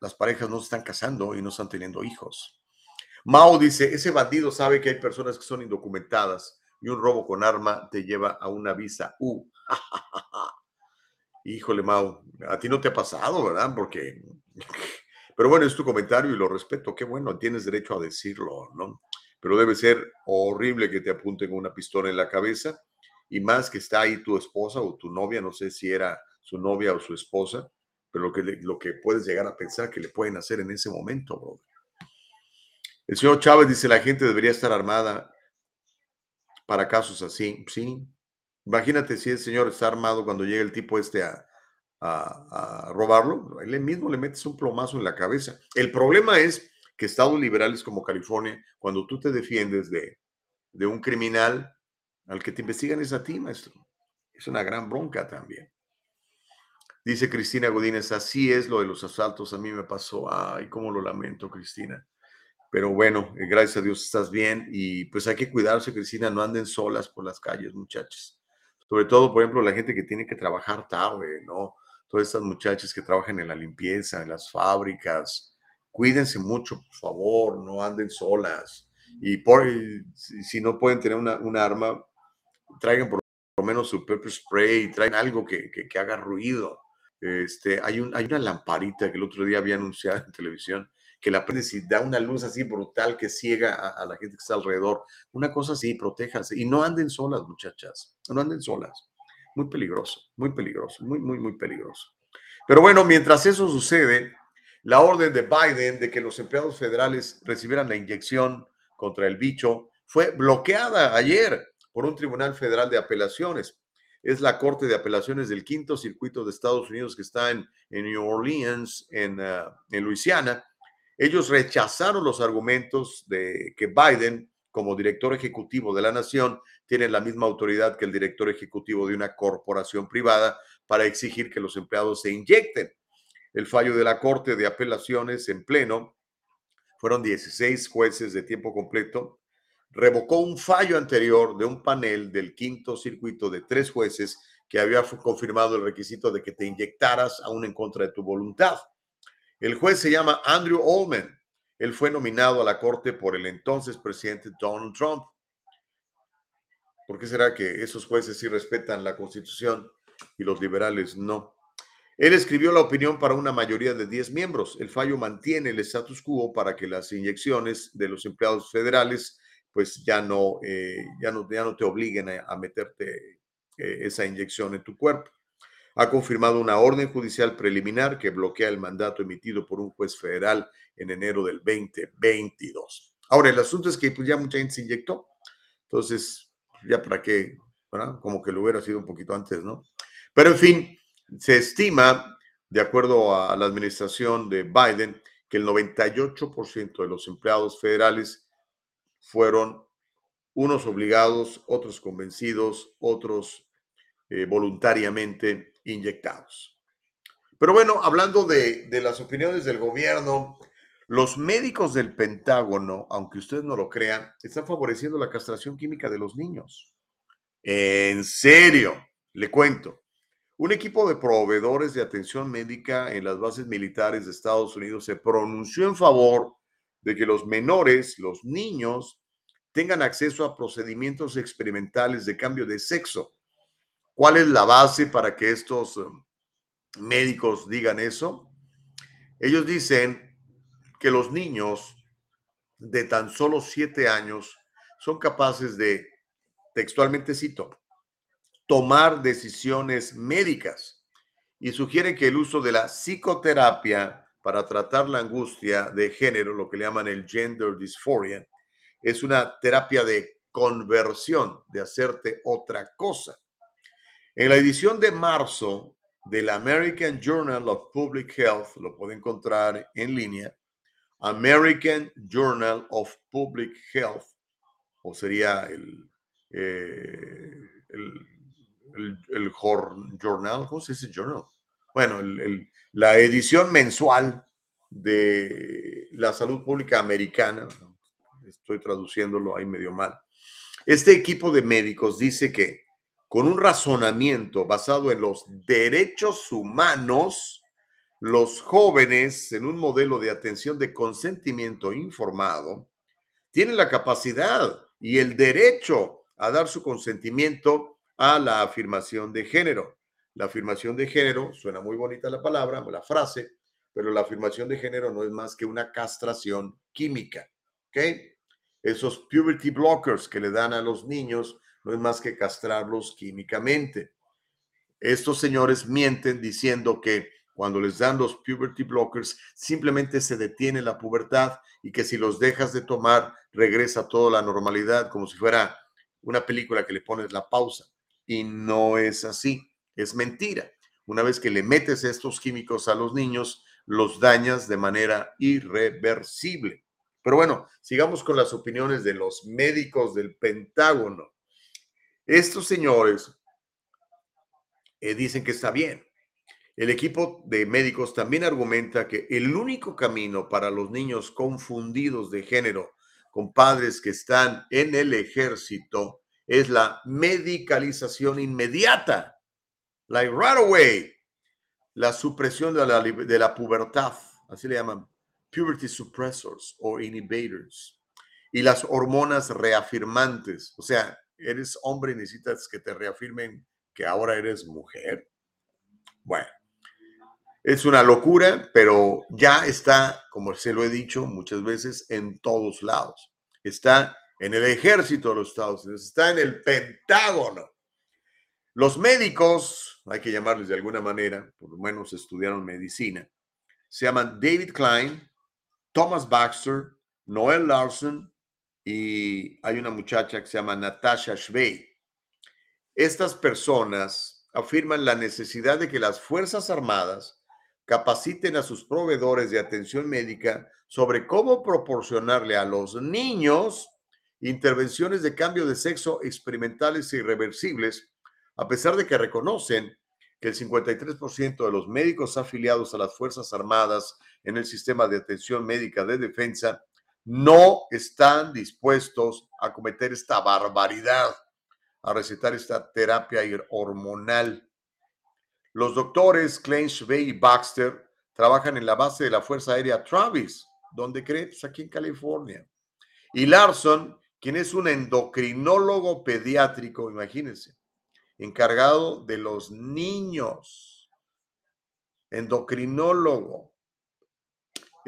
las parejas no se están casando y no están teniendo hijos. Mao dice, ese bandido sabe que hay personas que son indocumentadas y un robo con arma te lleva a una visa U. Híjole, Mau, a ti no te ha pasado, ¿verdad? Porque, pero bueno, es tu comentario y lo respeto. Qué bueno, tienes derecho a decirlo, ¿no? Pero debe ser horrible que te apunten una pistola en la cabeza y más que está ahí tu esposa o tu novia, no sé si era su novia o su esposa, pero lo que, lo que puedes llegar a pensar que le pueden hacer en ese momento, bro. El señor Chávez dice, la gente debería estar armada para casos así. Sí, Imagínate si el señor está armado cuando llega el tipo este a, a, robarlo, él mismo le metes un plomazo en la cabeza. El problema es que estados liberales como California, cuando tú te defiendes de, de un criminal, al que te investigan es a ti, maestro. Es una gran bronca también. Dice Cristina Godínez, así es lo de los asaltos, a mí me pasó. Ay, cómo lo lamento, Cristina. Pero bueno, eh, gracias a Dios estás bien y pues hay que cuidarse, Cristina, no anden solas por las calles, muchachos sobre todo, por ejemplo, la gente que tiene que trabajar tarde, ¿no? Todas estas muchachas que trabajan en la limpieza, en las fábricas, cuídense mucho, por favor, no anden solas. Y por, si no pueden tener una, una arma, traigan por lo menos su pepper spray, traigan algo que, que, que haga ruido. Este, hay, un, hay una lamparita que el otro día había anunciado en televisión que la prendes y da una luz así brutal que ciega a, la gente que está alrededor. Una cosa así, protéjanse. Y no anden solas, muchachas. No anden solas. Muy peligroso, muy peligroso, muy, muy, muy peligroso. Pero bueno, mientras eso sucede, la orden de Biden de que los empleados federales recibieran la inyección contra el bicho fue bloqueada ayer por un tribunal federal de apelaciones. Es la Corte de Apelaciones del Quinto Circuito de Estados Unidos que está en, en New Orleans, en, uh, en Luisiana, Ellos rechazaron los argumentos de que Biden, como director ejecutivo de la nación, tiene la misma autoridad que el director ejecutivo de una corporación privada para exigir que los empleados se inyecten. El fallo de la Corte de Apelaciones en pleno fueron 16 jueces de tiempo completo, revocó un fallo anterior de un panel del quinto circuito de tres jueces que había confirmado el requisito de que te inyectaras aún en contra de tu voluntad. El juez se llama Andrew Allman. Él fue nominado a la corte por el entonces presidente Donald Trump. ¿Por qué será que esos jueces sí respetan la constitución y los liberales no? Él escribió la opinión para una mayoría de 10 miembros. El fallo mantiene el status quo para que las inyecciones de los empleados federales pues ya no, eh, ya no, ya no te obliguen a, meterte eh, esa inyección en tu cuerpo. Ha confirmado una orden judicial preliminar que bloquea el mandato emitido por un juez federal en enero del 2022. Ahora, el asunto es que pues, ya mucha gente se inyectó. Entonces, ya para qué, Como que lo hubiera sido un poquito antes, ¿no? Pero en fin, se estima, de acuerdo a la administración de Biden, que el 98% de los empleados federales fueron unos obligados, otros convencidos, otros eh, voluntariamente inyectados. Pero bueno, hablando de, las opiniones del gobierno, los médicos del Pentágono, aunque usted no lo crea, están favoreciendo la castración química de los niños. En serio, le cuento. Un equipo de proveedores de atención médica en las bases militares de Estados Unidos se pronunció en favor de que los menores, los niños, tengan acceso a procedimientos experimentales de cambio de sexo. ¿Cuál es la base para que estos um, médicos digan eso? Ellos dicen que los niños de tan solo siete años son capaces de, textualmente cito, tomar decisiones médicas y sugieren que el uso de la psicoterapia para tratar la angustia de género, lo que le llaman el gender dysphoria, es una terapia de conversión, de hacerte otra cosa. En la edición de marzo del American Journal of Public Health, lo puede encontrar en línea, American Journal of Public Health, o sería el, eh, el, journal, ¿cómo se dice journal? Bueno, la edición mensual de la salud pública americana, estoy traduciéndolo ahí medio mal. Este equipo de médicos dice que con un razonamiento basado en los derechos humanos, los jóvenes en un modelo de atención de consentimiento informado tienen la capacidad y el derecho a dar su consentimiento a la afirmación de género. La afirmación de género, suena muy bonita la palabra, la frase, pero la afirmación de género no es más que una castración química. ¿Ok? Esos puberty blockers que le dan a los niños no es más que castrarlos químicamente. Estos señores mienten diciendo que cuando les dan los puberty blockers simplemente se detiene la pubertad y que si los dejas de tomar regresa toda la normalidad como si fuera una película que le pones la pausa. Y no es así, es mentira. Una vez que le metes estos químicos a los niños, los dañas de manera irreversible. Pero bueno, sigamos con las opiniones de los médicos del Pentágono. Estos señores eh, dicen que está bien. El equipo de médicos también argumenta que el único camino para los niños confundidos de género con padres que están en el ejército es la medicalización inmediata, like right away, la supresión de la, de la pubertad, así le llaman puberty suppressors o inhibitors y las hormonas reafirmantes. O sea, eres hombre y necesitas que te reafirmen que ahora eres mujer. Bueno, es una locura, pero ya está, como se lo he dicho muchas veces, en todos lados. Está en el ejército de los Estados Unidos, está en el Pentágono. Los médicos, hay que llamarles de alguna manera, por lo menos estudiaron medicina, se llaman David Klein, Thomas Baxter, Noel Larson y hay una muchacha que se llama Natasha Schwey. Estas personas afirman la necesidad de que las Fuerzas Armadas capaciten a sus proveedores de atención médica sobre cómo proporcionarle a los niños intervenciones de cambio de sexo experimentales e irreversibles, a pesar de que reconocen que el 53% de los médicos afiliados a las Fuerzas Armadas en el sistema de atención médica de defensa no están dispuestos a cometer esta barbaridad, a recetar esta terapia hormonal. Los doctores Clench Bay y Baxter trabajan en la base de la Fuerza Aérea Travis, donde crees, aquí en California. Y Larson, quien es un endocrinólogo pediátrico, imagínense, encargado de los niños, endocrinólogo.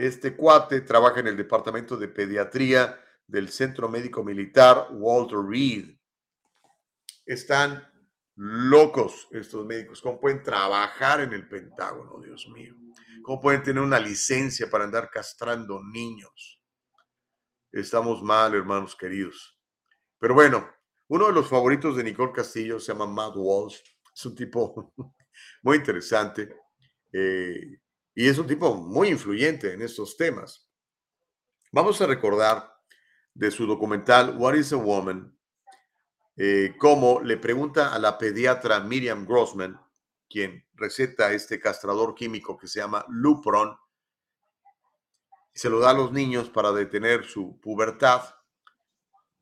Este cuate trabaja en el departamento de pediatría del Centro Médico Militar Walter Reed. Están locos estos médicos. ¿Cómo pueden trabajar en el Pentágono, Dios mío? ¿Cómo pueden tener una licencia para andar castrando niños? Estamos mal, hermanos queridos. Pero bueno, uno de los favoritos de Nicole Castillo se llama Matt Walsh. Es un tipo muy interesante eh, y es un tipo muy influyente en estos temas. Vamos a recordar de su documental What is a Woman, eh, cómo le pregunta a la pediatra Miriam Grossman, quien receta este castrador químico que se llama Lupron, se lo da a los niños para detener su pubertad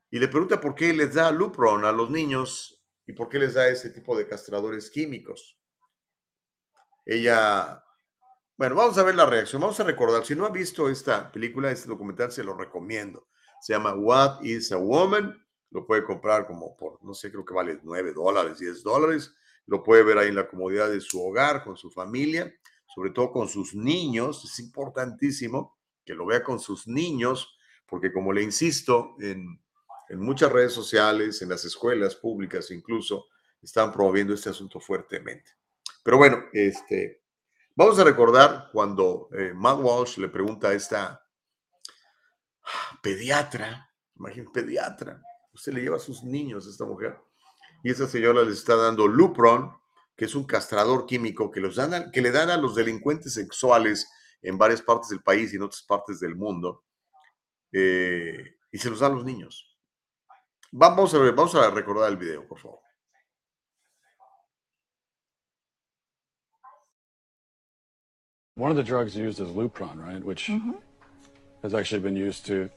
y le pregunta por qué les da Lupron a los niños y por qué les da ese tipo de castradores químicos. Ella, bueno, vamos a ver la reacción, vamos a recordar, si no ha visto esta película, este documental, se lo recomiendo. Se llama What is a Woman, lo puede comprar como por, no sé, creo que vale 9 dólares, 10 dólares, lo puede ver ahí en la comodidad de su hogar, con su familia, sobre todo con sus niños, es importantísimo que lo vea con sus niños, porque como le insisto, en en muchas redes sociales, en las escuelas públicas incluso, están promoviendo este asunto fuertemente. Pero bueno, este, vamos a recordar cuando eh, Matt Walsh le pregunta a esta pediatra, imagínate, pediatra, usted le lleva a sus niños a esta mujer, y esta señora les está dando Lupron, que es un castrador químico que, los dan que le dan a los delincuentes sexuales en varias partes del país y en otras partes del mundo, eh, y se los dan a los niños. Vamos a vamos a recordar el video, por favor. One of the drugs used is Lupron, right? Which mm -hmm. has actually been used to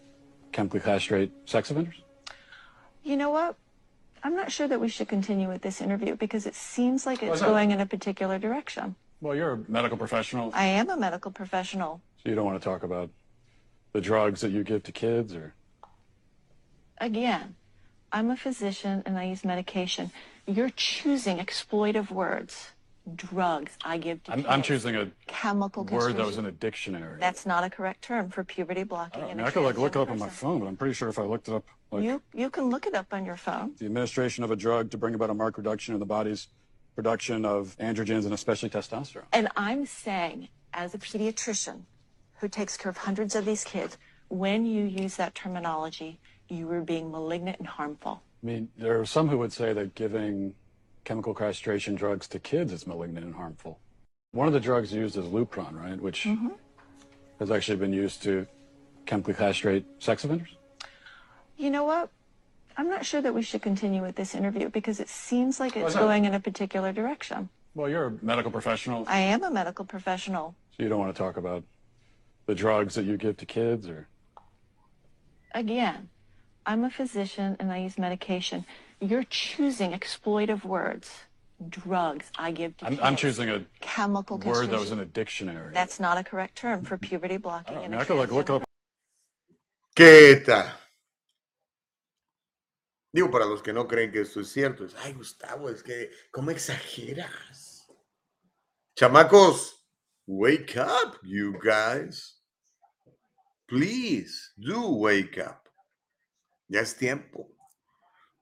chemically castrate sex offenders? You know what? I'm not sure that we should continue with this interview because it seems like it's going in a particular direction. Well, you're a medical professional. I am a medical professional. So you don't want to talk about the drugs that you give to kids or? Again, I'm a physician and I use medication. You're choosing exploitive words. Drugs I give to I'm, I'm choosing a chemical word that was in a dictionary. That's not a correct term for puberty blocking. I, mean, I could like look it up on my phone, but I'm pretty sure if I looked it up, like you you can look it up on your phone. The administration of a drug to bring about a marked reduction in the body's production of androgens and especially testosterone. And I'm saying, as a pediatrician who takes care of hundreds of these kids, when you use that terminology, you were being malignant and harmful. I mean, there are some who would say that giving chemical castration drugs to kids is malignant and harmful. One of the drugs used is Lupron, right? Which mm -hmm. has actually been used to chemically castrate sex offenders. You know what? I'm not sure that we should continue with this interview because it seems like it's going in a particular direction. Well, you're a medical professional. I am a medical professional. So you don't want to talk about the drugs that you give to kids or? Again, I'm a physician and I use medication. You're choosing exploitive words. Drugs I give to I'm, I'm choosing a chemical word that was in a dictionary. That's not a correct term for puberty blocking. I, mean, I could like look up. ¿Qué tal? Digo, para los que no creen que esto es cierto, es, ay, Gustavo, es que, ¿cómo exageras? Chamacos, wake up, you guys. Please do wake up. Ya es tiempo.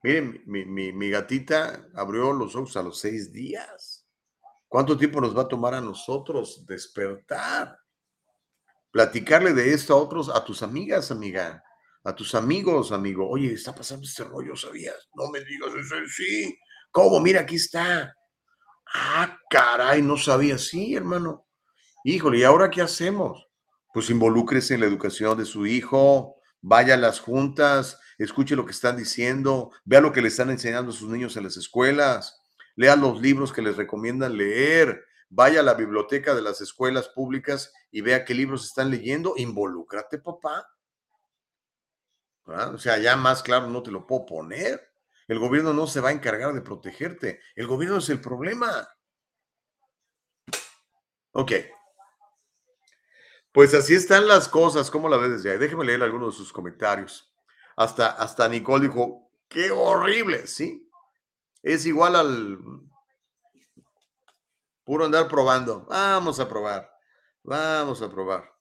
Miren, mi, gatita abrió los ojos a los seis días. ¿Cuánto tiempo nos va a tomar a nosotros despertar? Platicarle de esto a otros, a tus amigas, amiga, a tus amigos, amigo. Oye, está pasando este rollo, ¿sabías? No me digas eso. Sí. ¿Cómo? Mira, aquí está. Ah, caray, no sabía. Sí, hermano. Híjole, ¿y ahora qué hacemos? Pues involúcrese en la educación de su hijo, vaya a las juntas, escuche lo que están diciendo, vea lo que le están enseñando a sus niños en las escuelas, lea los libros que les recomiendan leer, vaya a la biblioteca de las escuelas públicas y vea qué libros están leyendo, involúcrate, papá. O sea, ya más claro no te lo puedo poner. El gobierno no se va a encargar de protegerte. El gobierno es el problema. Ok. Pues así están las cosas. ¿Cómo la ves desde ahí? Déjeme leer algunos de sus comentarios. Hasta, hasta Nicole dijo, qué horrible, ¿sí? Es igual al puro andar probando. Vamos a probar. Vamos a probar.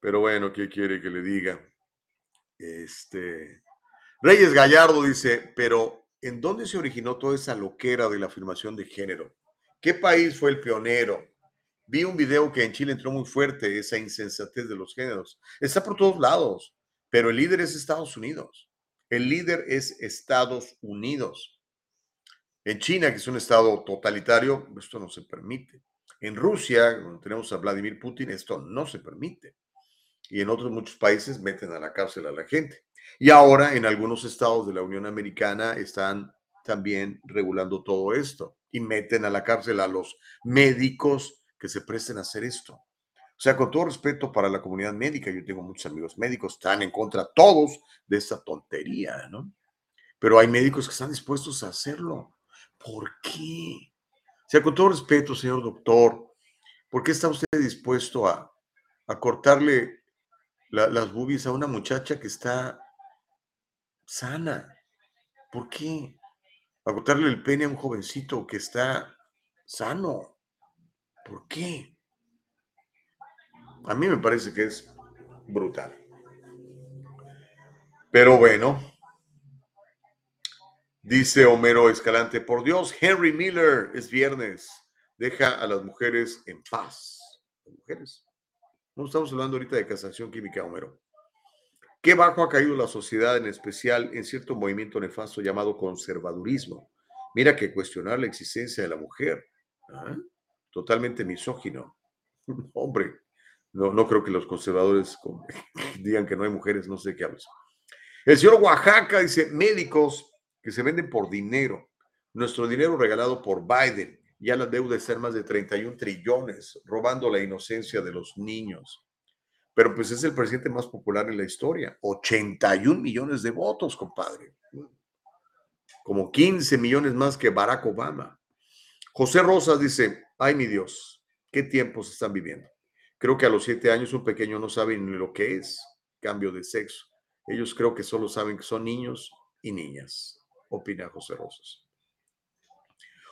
Pero bueno, ¿qué quiere que le diga? Este, Reyes Gallardo dice, pero ¿en dónde se originó toda esa loquera de la afirmación de género? ¿Qué país fue el pionero? Vi un video que en Chile entró muy fuerte esa insensatez de los géneros. Está por todos lados, pero el líder es Estados Unidos. El líder es Estados Unidos. En China, que es un estado totalitario, esto no se permite. En Rusia, donde tenemos a Vladimir Putin, esto no se permite. Y en otros muchos países meten a la cárcel a la gente. Y ahora en algunos estados de la Unión Americana están también regulando todo esto y meten a la cárcel a los médicos que se presten a hacer esto. O sea, con todo respeto para la comunidad médica, yo tengo muchos amigos médicos, están en contra todos de esta tontería, ¿no? Pero hay médicos que están dispuestos a hacerlo. ¿Por qué? O sea, con todo respeto, señor doctor, ¿por qué está usted dispuesto a, a cortarle las boobies a una muchacha que está sana. ¿Por qué? Agotarle el pene a un jovencito que está sano. ¿Por qué? A mí me parece que es brutal. Pero bueno, dice Homero Escalante, por Dios, Henry Miller, es viernes, deja a las mujeres en paz. mujeres. No estamos hablando ahorita de casación química, Homero. Qué bajo ha caído la sociedad, en especial en cierto movimiento nefasto llamado conservadurismo. Mira que cuestionar la existencia de la mujer, ¿ah? Totalmente misógino. Hombre, no, no creo que los conservadores digan que no hay mujeres, no sé qué hablas. El señor Oaxaca dice, médicos que se venden por dinero, nuestro dinero regalado por Biden, ya la deuda es ser más de 31 trillones, robando la inocencia de los niños pero pues es el presidente más popular en la historia. 81 millones de votos, compadre. Como 15 millones más que Barack Obama. José Rosas dice, ay mi Dios, qué tiempos están viviendo. Creo que a los siete años un pequeño no sabe ni lo que es cambio de sexo. Ellos creo que solo saben que son niños y niñas, opina José Rosas.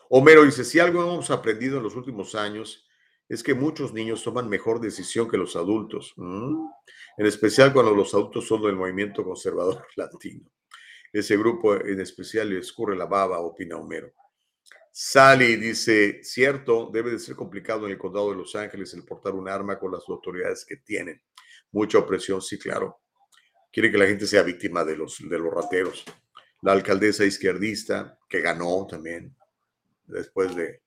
Homero dice, si algo hemos aprendido en los últimos años es que muchos niños toman mejor decisión que los adultos, en especial cuando los adultos son del movimiento conservador latino. Ese grupo en especial le escurre la baba, opina Homero. Sally dice, cierto, debe de ser complicado en el condado de Los Ángeles el portar un arma con las autoridades que tienen. Mucha opresión, sí, claro. Quiere que la gente sea víctima de los, de los rateros. La alcaldesa izquierdista, que ganó también después de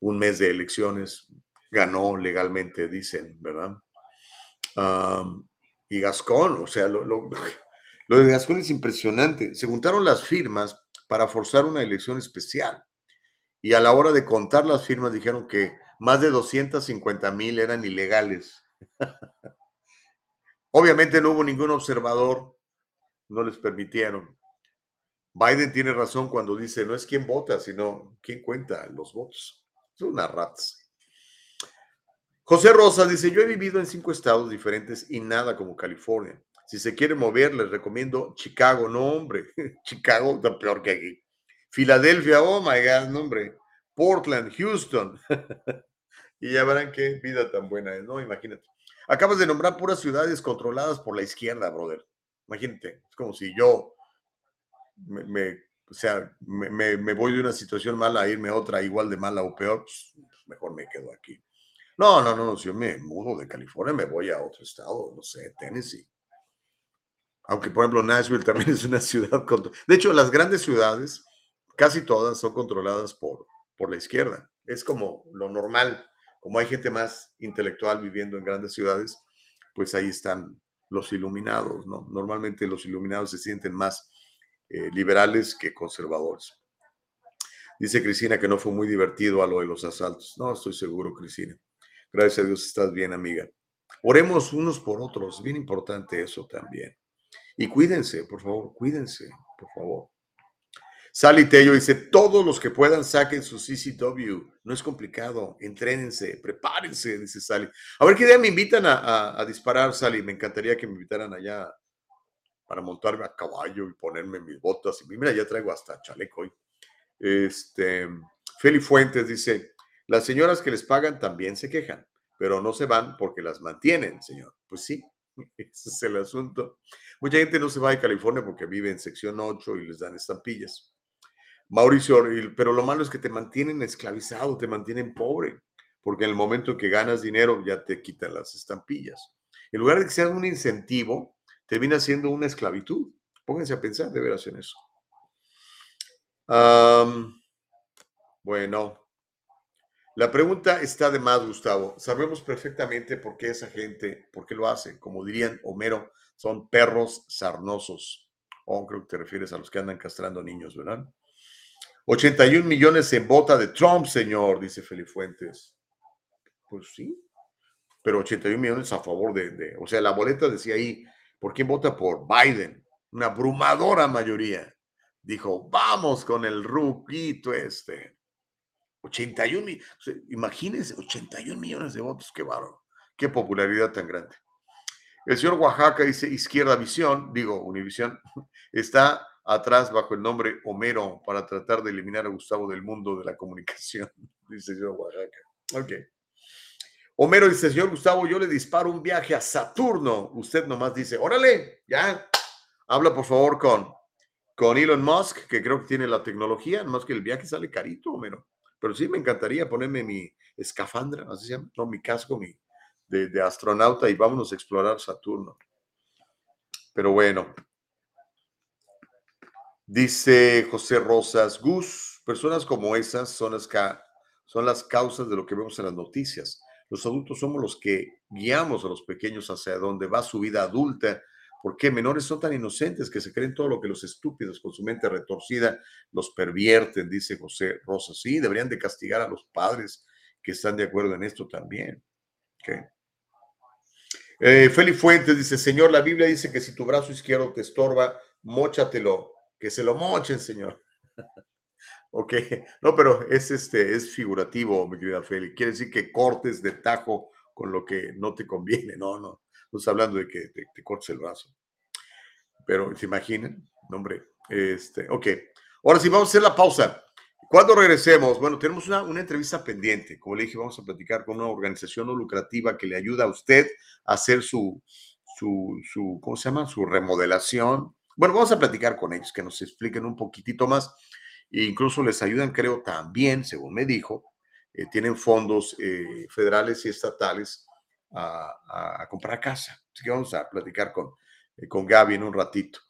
un mes de elecciones, ganó legalmente, dicen, ¿verdad? y Gascón, o sea, lo, lo, lo, de Gascón es impresionante. Se juntaron las firmas para forzar una elección especial. Y a la hora de contar las firmas dijeron que más de 250 mil eran ilegales. Obviamente no hubo ningún observador, no les permitieron. Biden tiene razón cuando dice, no es quién vota, sino quién cuenta los votos. Son unas ratas. José Rosa dice, yo he vivido en cinco estados diferentes y nada como California. Si se quiere mover, les recomiendo Chicago. No, hombre, Chicago está peor que aquí. Filadelfia, oh my God, no, hombre. Portland, Houston. y ya verán qué vida tan buena es, ¿no? Imagínate. Acabas de nombrar puras ciudades controladas por la izquierda, brother. Imagínate, es como si yo me, o sea, me, voy de una situación mala a irme a otra igual de mala o peor, pues mejor me quedo aquí. No, no, no, si yo me mudo de California, me voy a otro estado, no sé, Tennessee. Aunque, por ejemplo, Nashville también es una ciudad. De hecho, las grandes ciudades, casi todas son controladas por, por la izquierda. Es como lo normal. como hay gente más intelectual viviendo en grandes ciudades, pues ahí están los iluminados, ¿no? Normalmente los iluminados se sienten más eh, liberales que conservadores. Dice Cristina que no fue muy divertido a lo de los asaltos. No, estoy seguro, Cristina. Gracias a Dios estás bien, amiga. Oremos unos por otros, bien importante eso también. Y cuídense, por favor, cuídense, por favor. Sally Tello dice, todos los que puedan saquen su CCW. No es complicado, entrénense, prepárense, dice Sally. A ver qué día me invitan a, disparar, Sally. Me encantaría que me invitaran allá para montarme a caballo y ponerme mis botas. Y mira, ya traigo hasta chaleco hoy. Este, Feli Fuentes dice, las señoras que les pagan también se quejan, pero no se van porque las mantienen, señor. Pues sí, ese es el asunto. Mucha gente no se va de California porque vive en sección 8 y les dan estampillas. Mauricio, pero lo malo es que te mantienen esclavizado, te mantienen pobre, porque en el momento que ganas dinero ya te quitan las estampillas. En lugar de que sea un incentivo, termina siendo una esclavitud. Pónganse a pensar de veras en eso. bueno, la pregunta está de más, Gustavo. Sabemos perfectamente por qué esa gente, por qué lo hace. Como dirían Homero, son perros sarnosos. Oh, creo que te refieres a los que andan castrando niños, ¿verdad? 81 millones en vota de Trump, señor, dice Felipe Fuentes. Pues sí, pero 81 millones a favor de, o sea, la boleta decía ahí, ¿por quién vota por Biden? Una abrumadora mayoría. Dijo, vamos con el ruquito este. 81 millones, imagínense, 81 millones de votos, qué bárbaro, qué popularidad tan grande. El señor Oaxaca dice, Izquierda Visión, digo, Univisión, está atrás bajo el nombre Homero para tratar de eliminar a Gustavo del mundo de la comunicación, dice señor Oaxaca. Ok. Homero dice, señor Gustavo, yo le disparo un viaje a Saturno. Usted nomás dice, órale, ya. Habla por favor con, con Elon Musk, que creo que tiene la tecnología, más que el viaje sale carito, Homero. Pero sí me encantaría ponerme mi escafandra, así se llama, no, mi casco mi, de, de astronauta y vámonos a explorar Saturno. Pero bueno, Dice José Rosas, Gus, personas como esas son las, son las causas de lo que vemos en las noticias. Los adultos somos los que guiamos a los pequeños hacia donde va su vida adulta. porque menores son tan inocentes que se creen todo lo que los estúpidos con su mente retorcida los pervierten? Dice José Rosas. Sí, deberían de castigar a los padres que están de acuerdo en esto también. Okay. Eh, Fuentes dice, Señor, la Biblia dice que si tu brazo izquierdo te estorba, móchatelo que se lo mochen, señor. ok, no, pero es, este, es figurativo, mi querida Feli. Quiere decir que cortes de tajo con lo que no te conviene. No, no, no hablando de que te, cortes el brazo. Pero, ¿se imaginan? hombre, este, ok. Ahora sí, vamos a hacer la pausa. Cuando regresemos, bueno, tenemos una, una, entrevista pendiente. Como le dije, vamos a platicar con una organización no lucrativa que le ayuda a usted a hacer su, su, su ¿cómo se llama? Su remodelación, bueno, vamos a platicar con ellos, que nos expliquen un poquitito más. E incluso les ayudan, creo, también, según me dijo, eh, tienen fondos eh, federales y estatales a, comprar casa. Así que vamos a platicar con, eh, con Gaby en un ratito.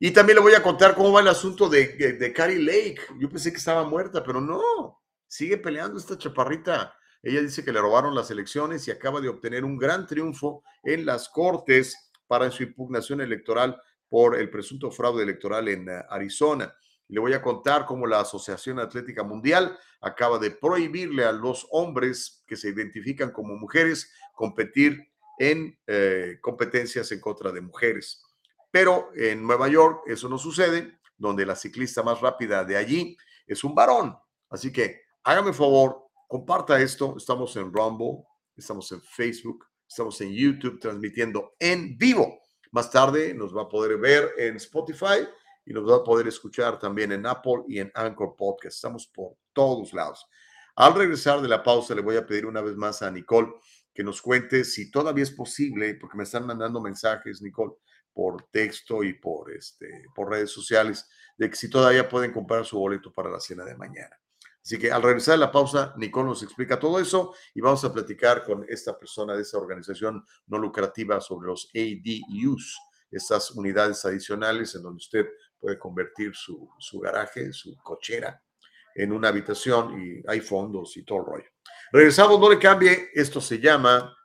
Y también le voy a contar cómo va el asunto de, de, Carrie Lake. Yo pensé que estaba muerta, pero no. Sigue peleando esta chaparrita. Ella dice que le robaron las elecciones y acaba de obtener un gran triunfo en las cortes para su impugnación electoral por el presunto fraude electoral en eh, Arizona. Le voy a contar cómo la Asociación Atlética Mundial acaba de prohibirle a los hombres que se identifican como mujeres competir en eh, competencias en contra de mujeres. Pero en Nueva York eso no sucede, donde la ciclista más rápida de allí es un varón. Así que hágame favor, comparta esto. Estamos en Rumble, estamos en Facebook, estamos en YouTube transmitiendo en vivo. Más tarde nos va a poder ver en Spotify y nos va a poder escuchar también en Apple y en Anchor Podcast. Estamos por todos lados. Al regresar de la pausa, le voy a pedir una vez más a Nicole que nos cuente si todavía es posible, porque me están mandando mensajes, Nicole, por texto y por, este, por redes sociales, de que si todavía pueden comprar su boleto para la cena de mañana. Así que al regresar de la pausa, Nicole nos explica todo eso y vamos a platicar con esta persona de esa organización no lucrativa sobre los ADUs, estas unidades adicionales en donde usted puede convertir su, su garaje, su cochera, en una habitación y hay fondos y todo el rollo. Regresamos, no le cambie. Esto se llama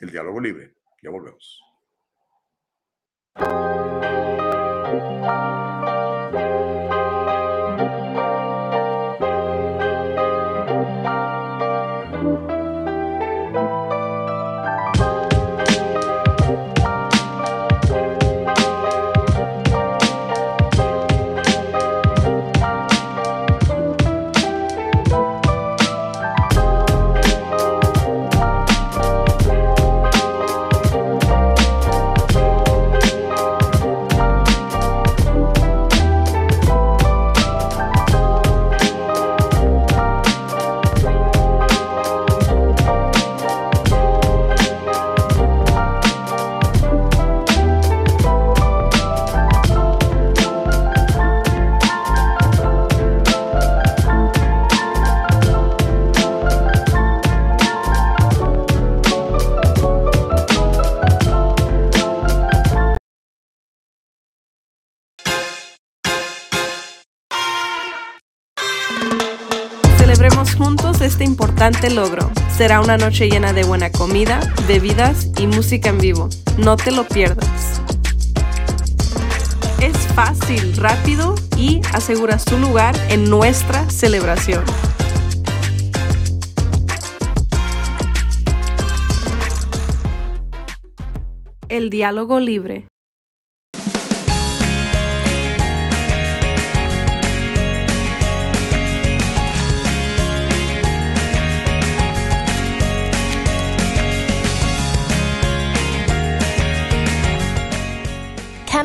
el diálogo libre. Ya volvemos. Logro. Será una noche llena de buena comida, bebidas y música en vivo. No te lo pierdas. Es fácil, rápido y aseguras tu lugar en nuestra celebración. El diálogo libre.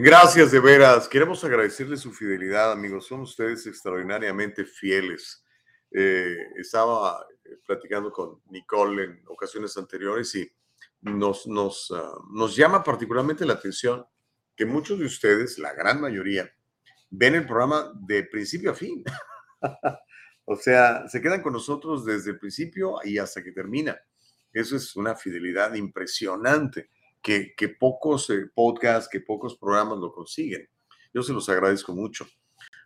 Gracias de veras. Queremos agradecerles su fidelidad, amigos. Son ustedes extraordinariamente fieles. Eh, estaba platicando con Nicole en ocasiones anteriores y nos, nos, ah, nos llama particularmente la atención que muchos de ustedes, la gran mayoría, ven el programa de principio a fin. o sea, se quedan con nosotros desde el principio y hasta que termina. Eso es una fidelidad impresionante que, pocos eh, podcasts, que pocos programas lo consiguen. Yo se los agradezco mucho.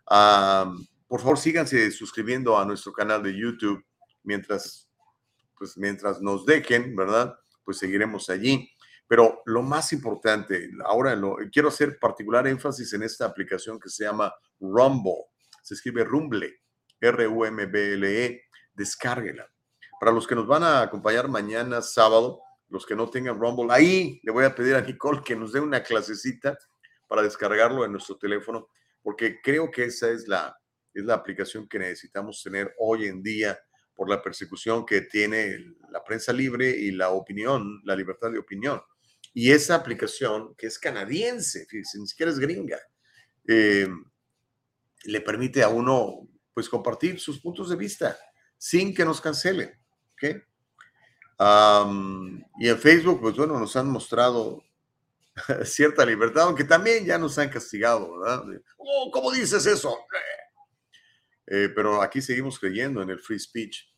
Ah, por favor, síganse suscribiendo a nuestro canal de YouTube mientras, pues, mientras nos dejen, ¿verdad? Pues seguiremos allí. Pero lo más importante, ahora lo, quiero hacer particular énfasis en esta aplicación que se llama Rumble. Se escribe Rumble, R-U-M-B-L-E. Descárguela. Para los que nos van a acompañar mañana sábado, los que no tengan Rumble, ahí le voy a pedir a Nicole que nos dé una clasecita para descargarlo en nuestro teléfono, porque creo que esa es la, es la aplicación que necesitamos tener hoy en día por la persecución que tiene la prensa libre y la opinión, la libertad de opinión. Y esa aplicación, que es canadiense, fíjense, ni siquiera es gringa, eh, le permite a uno pues compartir sus puntos de vista sin que nos cancelen. ¿ok? Y en Facebook, pues bueno, nos han mostrado cierta libertad, aunque también ya nos han castigado, ¿verdad? Oh, ¿Cómo dices eso? Eh, pero aquí seguimos creyendo en el free speech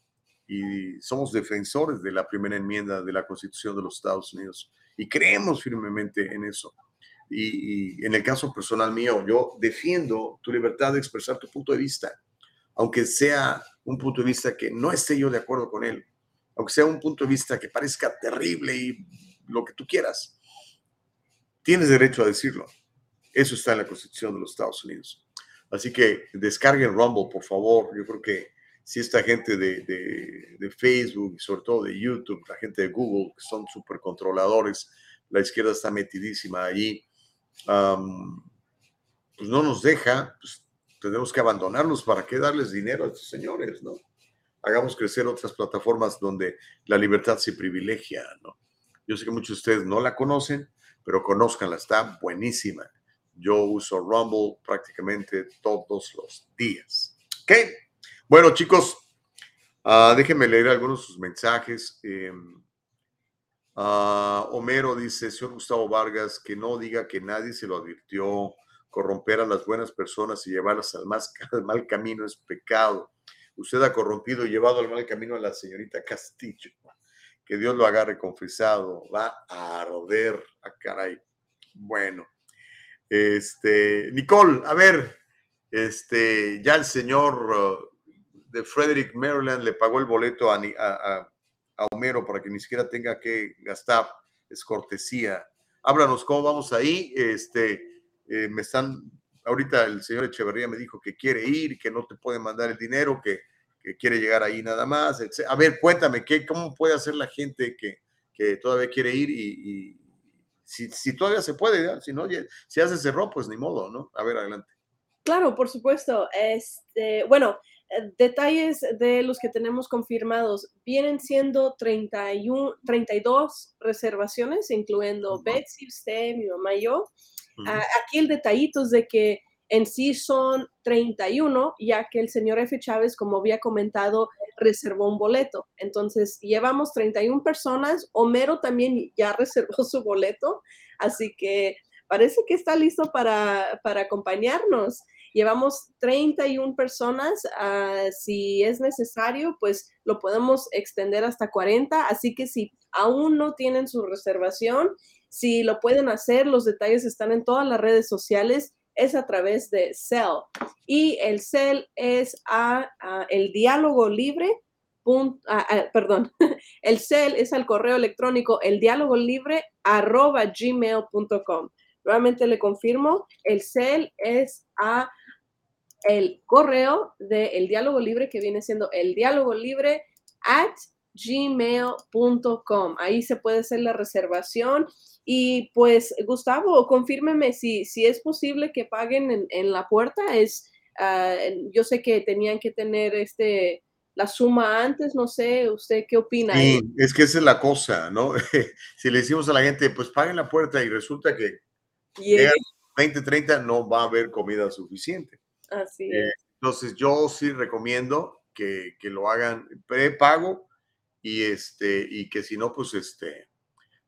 y somos defensores de la primera enmienda de la Constitución de los Estados Unidos y creemos firmemente en eso. Y, y en el caso personal mío, yo defiendo tu libertad de expresar tu punto de vista, aunque sea un punto de vista que no esté yo de acuerdo con él, aunque sea un punto de vista que parezca terrible y lo que tú quieras. Tienes derecho a decirlo. Eso está en la Constitución de los Estados Unidos. Así que descarguen Rumble, por favor. Yo creo que si esta gente de, de- Facebook y sobre todo de YouTube, la gente de Google, que son súper controladores, la izquierda está metidísima allí, pues no nos deja, pues tenemos que abandonarlos. ¿Para qué darles dinero a estos señores, no? Hagamos crecer otras plataformas donde la libertad se privilegia, ¿no? Yo sé que muchos de ustedes no la conocen, pero conózcanla, está buenísima. Yo uso Rumble prácticamente todos los días. ¿Ok? Bueno, chicos, ah, déjenme leer algunos de sus mensajes. Em, ah, Homero dice, señor Gustavo Vargas, que no diga que nadie se lo advirtió. Corromper a las buenas personas y llevarlas al, más, al mal camino es pecado. Usted ha corrompido y llevado al mal camino a la señorita Castillo que Dios lo agarre confesado, va a arder a ah, caray. Bueno, este, Nicole, a ver, este, ya el señor uh, de Frederick, Maryland, le pagó el boleto a, Homero para que ni siquiera tenga que gastar, es cortesía. Háblanos cómo vamos ahí, este, eh, me están, ahorita el señor Echeverría me dijo que quiere ir, que no te puede mandar el dinero, que que quiere llegar ahí nada más. A ver, cuéntame, ¿qué, ¿cómo puede hacer la gente que, que todavía quiere ir y, si, si, todavía se puede, si no, si hace cerró, pues ni modo, ¿no? A ver, adelante. Claro, por supuesto. Este, bueno, eh, detalles de los que tenemos confirmados vienen siendo 31, 32 reservaciones, incluyendo Betsy, usted, mi mamá y yo. Ah, aquí el detallito es de que en sí son 31, ya que el señor F. Chávez, como había comentado, reservó un boleto. Entonces, llevamos 31 personas. Homero también ya reservó su boleto, así que parece que está listo para, acompañarnos. Llevamos 31 personas. Ah, si es necesario, pues lo podemos extender hasta 40. Así que si aún no tienen su reservación, si lo pueden hacer, los detalles están en todas las redes sociales es a través de Cell. Y el Cell es a, el diálogo libre. perdón, el cel es al correo electrónico el diálogo libre arroba gmail.com. Nuevamente le confirmo, el cel es a el correo de el diálogo libre que viene siendo el diálogo libre at gmail.com. Ahí se puede hacer la reservación y pues, Gustavo, confírmeme si, si es posible que paguen en, la puerta. Es, ah, yo sé que tenían que tener este la suma antes, no sé, ¿usted qué opina? Sí, es que esa es la cosa, ¿no? si le decimos a la gente, pues paguen la puerta y resulta que yeah. 20, 30 no va a haber comida suficiente. Así eh, entonces, yo sí recomiendo que, que lo hagan prepago y, este, y que si no, pues este,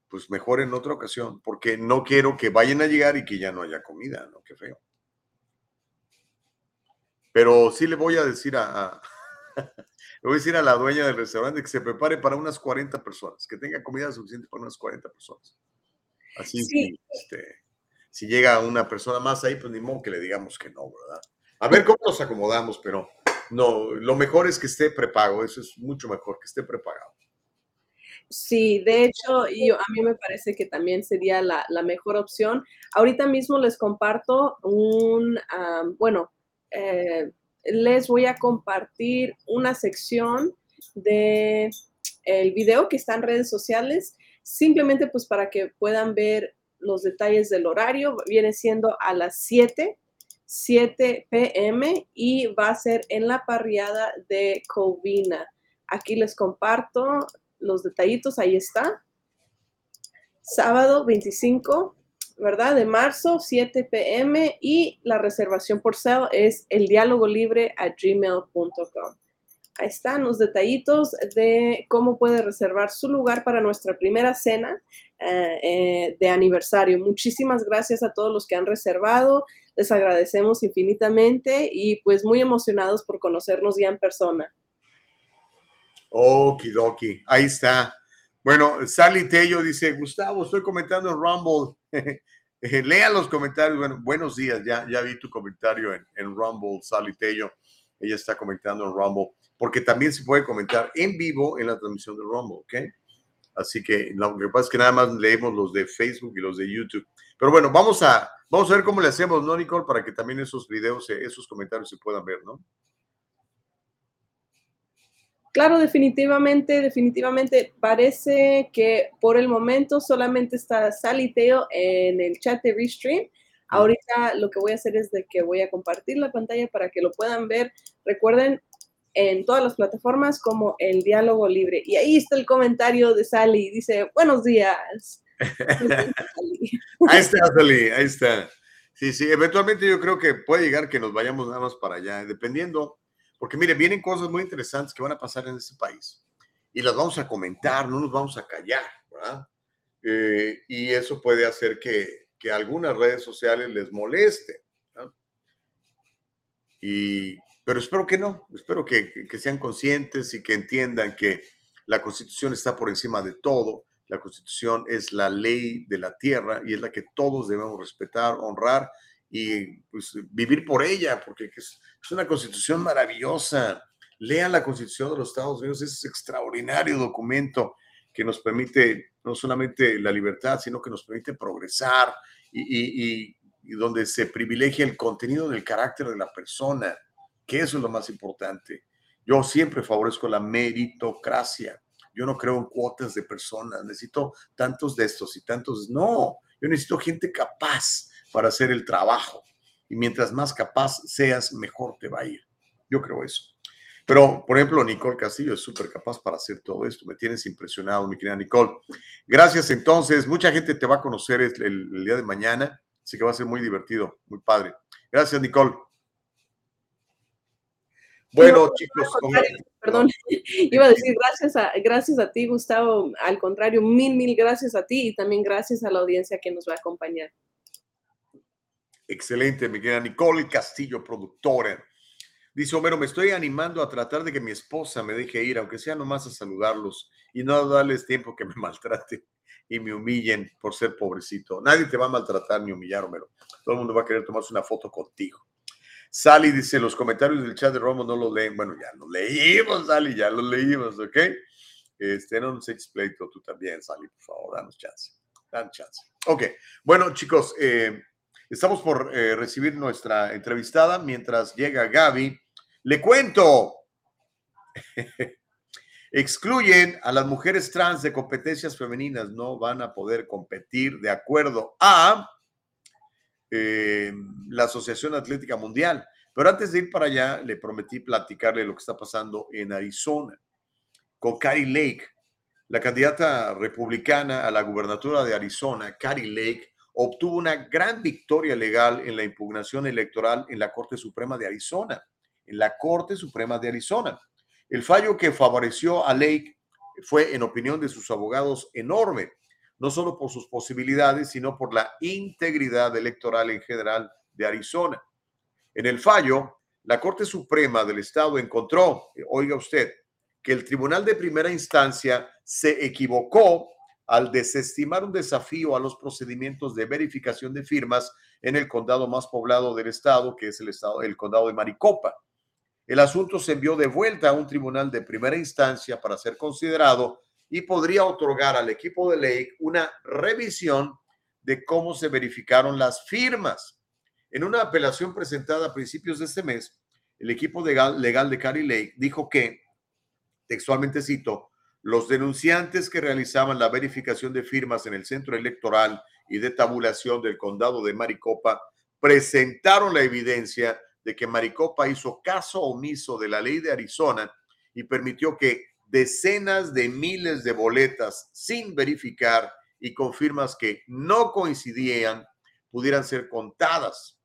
pues mejor en otra ocasión, porque no quiero que vayan a llegar y que ya no haya comida, ¿no? Qué feo. Pero sí le voy a decir a, le voy a decir a la dueña del restaurante que se prepare para unas 40 personas, que tenga comida suficiente para unas 40 personas. Así sí. este, si llega una persona más ahí, pues ni modo que le digamos que no, ¿verdad? A ver cómo nos acomodamos, pero no, lo mejor es que esté prepago, eso es mucho mejor, que esté prepagado. Sí, de hecho, yo, a mí me parece que también sería la, mejor opción. Ahorita mismo les comparto un, bueno, eh, les voy a compartir una sección de el video que está en redes sociales, simplemente pues para que puedan ver los detalles del horario. Viene siendo a las 7, 7 pm y va a ser en la parriada de Covina. Aquí les comparto los detallitos, ahí está. Sábado 25, ¿verdad? De marzo, 7 pm y la reservación por sale es el diálogo libre a gmail.com. Ahí están los detallitos de cómo puede reservar su lugar para nuestra primera cena eh, eh, de aniversario. Muchísimas gracias a todos los que han reservado. Les agradecemos infinitamente y pues muy emocionados por conocernos ya en persona. Okidoki, ahí está. Bueno, Sally Tello dice, Gustavo, estoy comentando en Rumble. Lea los comentarios. Bueno, buenos días, ya, ya vi tu comentario en, en Rumble, Sally Tello. Ella está comentando en Rumble, porque también se puede comentar en vivo en la transmisión de Rumble, ¿ok? Así que lo que pasa es que nada más leemos los de Facebook y los de YouTube. Pero bueno, vamos a, vamos a ver cómo le hacemos, ¿no, Nicole? Para que también esos videos, esos comentarios se puedan ver, ¿no? Claro, definitivamente, definitivamente parece que por el momento solamente está Saliteo en el chat de Restream. Ahorita lo que voy a hacer es de que voy a compartir la pantalla para que lo puedan ver. Recuerden, en todas las plataformas como el diálogo libre. Y ahí está el comentario de Sally. Dice, buenos días. ahí está, Sally, ahí está. Sí, sí, eventualmente yo creo que puede llegar que nos vayamos nada más para allá, dependiendo, porque mire, vienen cosas muy interesantes que van a pasar en este país y las vamos a comentar, no nos vamos a callar. Eh, y eso puede hacer que, que algunas redes sociales les moleste. Y, pero espero que no, espero que, sean conscientes y que entiendan que la constitución está por encima de todo la constitución es la ley de la tierra y es la que todos debemos respetar, honrar y pues, vivir por ella, porque es, una constitución maravillosa. Lean la constitución de los Estados Unidos, es extraordinario documento que nos permite no solamente la libertad, sino que nos permite progresar y, y donde se privilegia el contenido del carácter de la persona, que eso es lo más importante. Yo siempre favorezco la meritocracia yo no creo en cuotas de personas, necesito tantos de estos y tantos. No, yo necesito gente capaz para hacer el trabajo. Y mientras más capaz seas, mejor te va a ir. Yo creo eso. Pero, por ejemplo, Nicole Castillo es súper capaz para hacer todo esto. Me tienes impresionado, mi querida Nicole. Gracias entonces. Mucha gente te va a conocer el, el día de mañana. Así que va a ser muy divertido, muy padre. Gracias, Nicole. Bueno, chicos, perdón, iba a decir gracias a, gracias a ti, Gustavo. Al contrario, mil, mil gracias a ti y también gracias a la audiencia que nos va a acompañar. Excelente, mi querida Nicole Castillo, productora. Dice Homero, me estoy animando a tratar de que mi esposa me deje ir, aunque sea nomás a saludarlos y no darles tiempo que me maltraten y me humillen por ser pobrecito. Nadie te va a maltratar ni humillar, Homero. Todo el mundo va a querer tomarse una foto contigo. Sally dice, los comentarios del chat de Romo no los leen. Bueno, ya los leímos, Sally, ya los leímos, ¿ok? Este, no nos eches tú también, Sally, por favor, danos chance. Danos chance. Ok, bueno, chicos, eh, estamos por eh, recibir nuestra entrevistada. Mientras llega Gaby, le cuento. Excluyen a las mujeres trans de competencias femeninas, no van a poder competir de acuerdo a eh, la Asociación Atlética Mundial. Pero antes de ir para allá, le prometí platicarle lo que está pasando en Arizona con Carrie Lake, la candidata republicana a la gubernatura de Arizona, Carrie Lake, obtuvo una gran victoria legal en la impugnación electoral en la Corte Suprema de Arizona, en la Corte Suprema de Arizona. El fallo que favoreció a Lake fue, en opinión de sus abogados, enorme, no solo por sus posibilidades, sino por la integridad electoral en general de Arizona. En el fallo, la Corte Suprema del Estado encontró, oiga usted, que el Tribunal de Primera Instancia se equivocó al desestimar un desafío a los procedimientos de verificación de firmas en el condado más poblado del estado, que es el estado, el condado de Maricopa. El asunto se envió de vuelta a un tribunal de primera instancia para ser considerado y podría otorgar al equipo de ley una revisión de cómo se verificaron las firmas. En una apelación presentada a principios de este mes, el equipo legal, de Carrie Lake dijo que, textualmente cito, los denunciantes que realizaban la verificación de firmas en el centro electoral y de tabulación del condado de Maricopa presentaron la evidencia de que Maricopa hizo caso omiso de la ley de Arizona y permitió que decenas de miles de boletas sin verificar y con firmas que no coincidían pudieran ser contadas.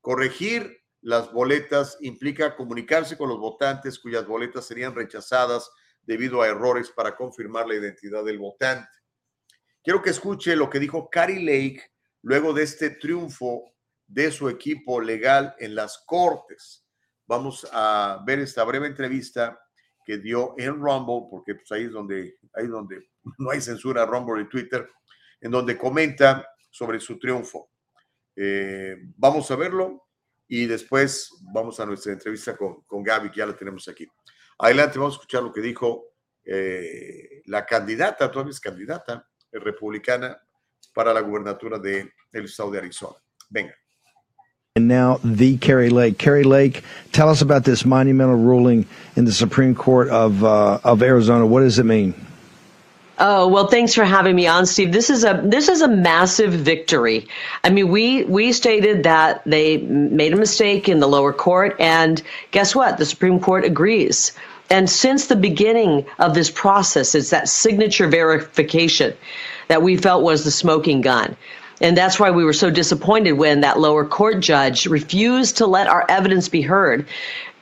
Corregir las boletas implica comunicarse con los votantes cuyas boletas serían rechazadas debido a errores para confirmar la identidad del votante. Quiero que escuche lo que dijo Carrie Lake luego de este triunfo de su equipo legal en las cortes. Vamos a ver esta breve entrevista que dio en Rumble, porque pues ahí es donde, ahí donde no hay censura Rumble y Twitter, en donde comenta sobre su triunfo. Eh, vamos a verlo y después vamos a nuestra entrevista con, con Gaby, que ya la tenemos aquí. Adelante, vamos a escuchar lo que dijo eh, la candidata, todavía es candidata eh, republicana para la gubernatura de, estado de Arizona. Venga. And now the Kerry Lake. Kerry Lake, tell us about this monumental ruling in the Supreme Court of uh, of Arizona. What does it mean? Oh well, thanks for having me on, Steve. This is a this is a massive victory. I mean, we we stated that they made a mistake in the lower court, and guess what? The Supreme Court agrees. And since the beginning of this process, it's that signature verification that we felt was the smoking gun. And that's why we were so disappointed when that lower court judge refused to let our evidence be heard.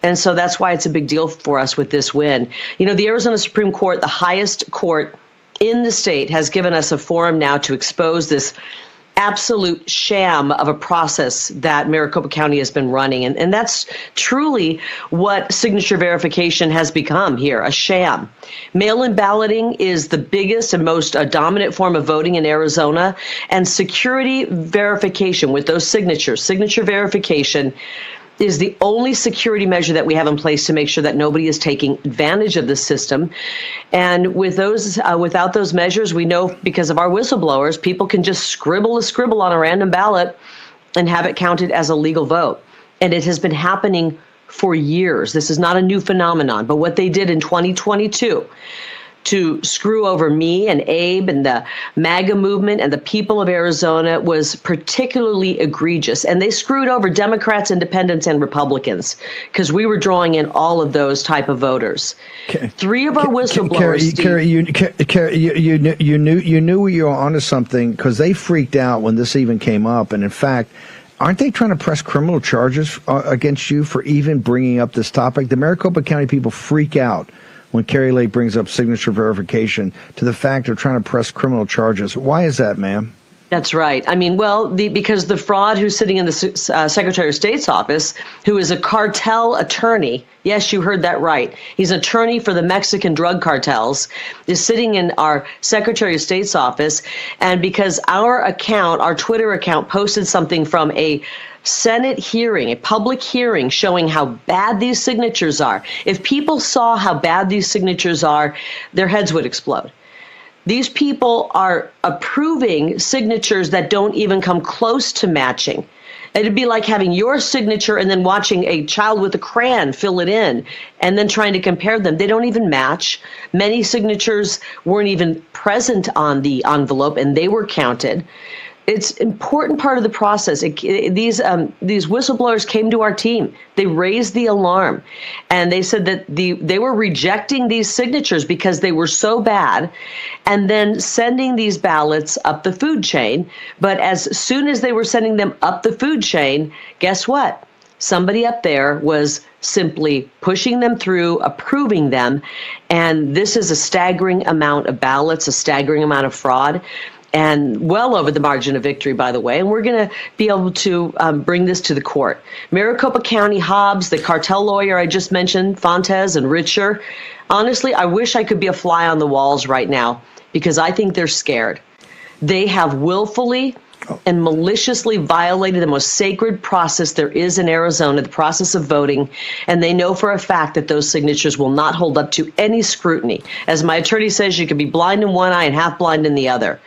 And so that's why it's a big deal for us with this win. You know, the Arizona Supreme Court, the highest court in the state, has given us a forum now to expose this absolute sham of a process that Maricopa County has been running. And, and that's truly what signature verification has become here a sham. Mail in balloting is the biggest and most uh, dominant form of voting in Arizona, and security verification with those signatures, signature verification is the only security measure that we have in place to make sure that nobody is taking advantage of the system. And with those, uh, without those measures, we know because of our whistleblowers, people can just scribble a scribble on a random ballot and have it counted as a legal vote. And it has been happening for years. This is not a new phenomenon. But what they did in 2022 to screw over me and Abe and the MAGA movement and the people of Arizona was particularly egregious. And they screwed over Democrats, independents, and Republicans because we were drawing in all of those type of voters. Three of our whistleblowers. Carrie, you, Carrie, you, you knew you knew you were onto something because they freaked out when this even came up, and in fact. Aren't they trying to press criminal charges uh, against you for even bringing up this topic? The Maricopa County people freak out when Kari Lake brings up signature verification to the fact of trying to press criminal charges. Why is that, ma'am? That's right. I mean, well, the, because the fraud who's sitting in the uh, Secretary of State's office, who is a cartel attorney, yes, you heard that right. He's an attorney for the Mexican drug cartels, is sitting in our Secretary of State's office. And because our account, our Twitter account, posted something from a Senate hearing, a public hearing showing how bad these signatures are. If people saw how bad these signatures are, their heads would explode. These people are approving signatures that don't even come close to matching. It'd be like having your signature and then watching a child with a crayon fill it in and then trying to compare them. They don't even match. Many signatures weren't even present on the envelope and they were counted it's important part of the process. It, these um, these whistleblowers came to our team. They raised the alarm, and they said that the they were rejecting these signatures because they were so bad, and then sending these ballots up the food chain. But as soon as they were sending them up the food chain, guess what? Somebody up there was simply pushing them through, approving them, and this is a staggering amount of ballots, a staggering amount of fraud and well over the margin of victory, by the way. And we're going to be able to um, bring this to the court. Maricopa County Hobbs, the cartel lawyer I just mentioned, Fontes and Richer. Honestly, I wish I could be a fly on the walls right now because I think they're scared. They have willfully and maliciously violated the most sacred process there is in Arizona, the process of voting, and they know for a fact that those signatures will not hold up to any scrutiny. As my attorney says, you can be blind in one eye and half blind in the other.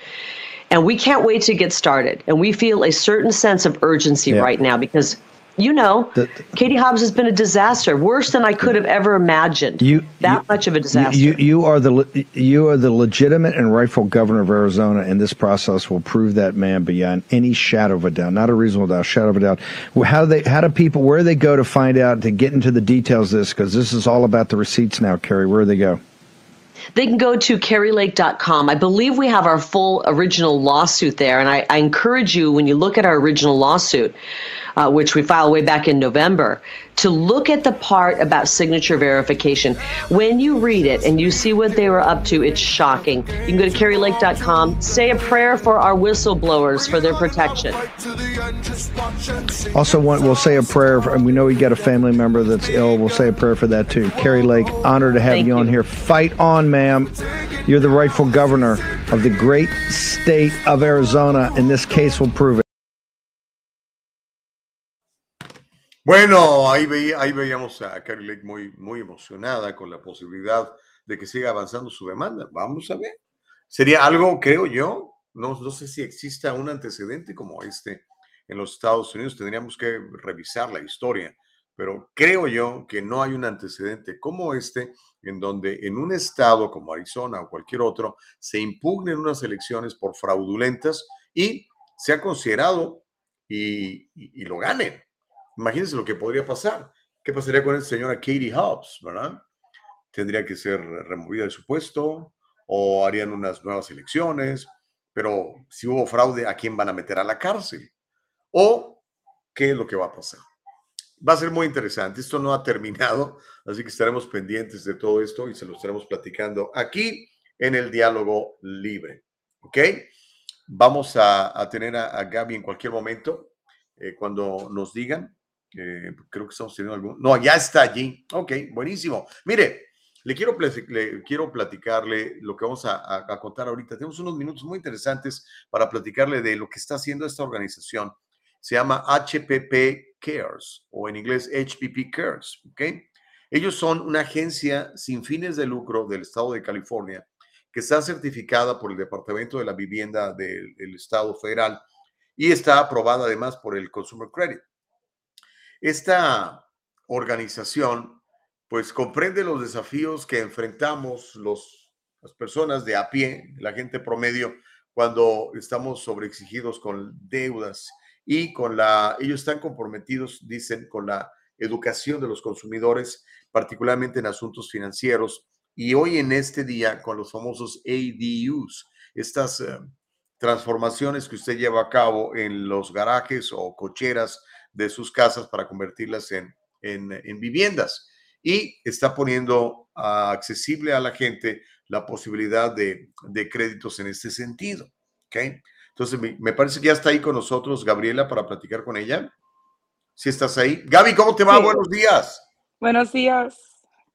And we can't wait to get started. And we feel a certain sense of urgency yeah. right now because you know, the, Katie Hobbs has been a disaster, worse than I could have ever imagined. You that you, much of a disaster. You, you are the you are the legitimate and rightful governor of Arizona, and this process will prove that man beyond any shadow of a doubt, not a reasonable doubt, shadow of a doubt. How do they? How do people? Where do they go to find out to get into the details of this? Because this is all about the receipts now, Kari. Where do they go? They can go to karilake.com. I believe we have our full original lawsuit there. And I, I encourage you, when you look at our original lawsuit, uh, which we filed way back in November, to look at the part about signature verification. When you read it and you see what they were up to, it's shocking. You can go to karilake.com, say a prayer for our whistleblowers for their protection. Also, we'll say a prayer, for, and we know we got a family member that's ill. We'll say a prayer for that too. Kari Lake, honored to have you, you on here. Fight on, ma'am. You're the rightful governor of the great state of Arizona, and this case will prove it. Bueno, ahí, veía, ahí veíamos a Carrie Lake muy, emocionada con la posibilidad de que siga avanzando su demanda. Vamos a ver. Sería algo, creo yo, no, no sé si exista un antecedente como este en los Estados Unidos. Tendríamos que revisar la historia pero creo yo que no hay un antecedente como este en donde en un estado como Arizona o cualquier otro se impugnen unas elecciones por fraudulentas y se ha considerado y, y lo ganen. Imagínense lo que podría pasar. ¿Qué pasaría con esta señora Katie Hobbs, verdad? Tendría que ser removida de su puesto o harían unas nuevas elecciones, pero si hubo fraude, ¿a quién van a meter a la cárcel? ¿O qué es lo que va a pasar? Va a ser muy interesante. Esto no ha terminado, así que estaremos pendientes de todo esto y se lo estaremos platicando aquí en el diálogo libre. ¿Ok? Vamos a, tener a, Gaby en cualquier momento, eh, cuando nos digan. Eh, creo que estamos teniendo algún... No, ya está allí. Ok, buenísimo. Mire, le quiero, le quiero platicarle lo que vamos a, a, contar ahorita. Tenemos unos minutos muy interesantes para platicarle de lo que está haciendo esta organización. Se llama HPP Cares o en inglés HPP Cares. ¿ok? Ellos son una agencia sin fines de lucro del estado de California que está certificada por el Departamento de la Vivienda del Estado Federal y está aprobada además por el Consumer Credit. Esta organización pues comprende los desafíos que enfrentamos los, las personas de a pie, la gente promedio, cuando estamos sobreexigidos con deudas y con la, ellos están comprometidos, dicen, con la educación de los consumidores, particularmente en asuntos financieros, y hoy en este día con los famosos ADUs, estas eh, transformaciones que usted lleva a cabo en los garajes o cocheras de sus casas para convertirlas en, en, en viviendas y está poniendo accesible a la gente la posibilidad de, de créditos en este sentido. ¿okay? Entonces, me, parece que ya está ahí con nosotros Gabriela para platicar con ella. Si estás ahí. Gaby, ¿cómo te va? Buenos días. Buenos días.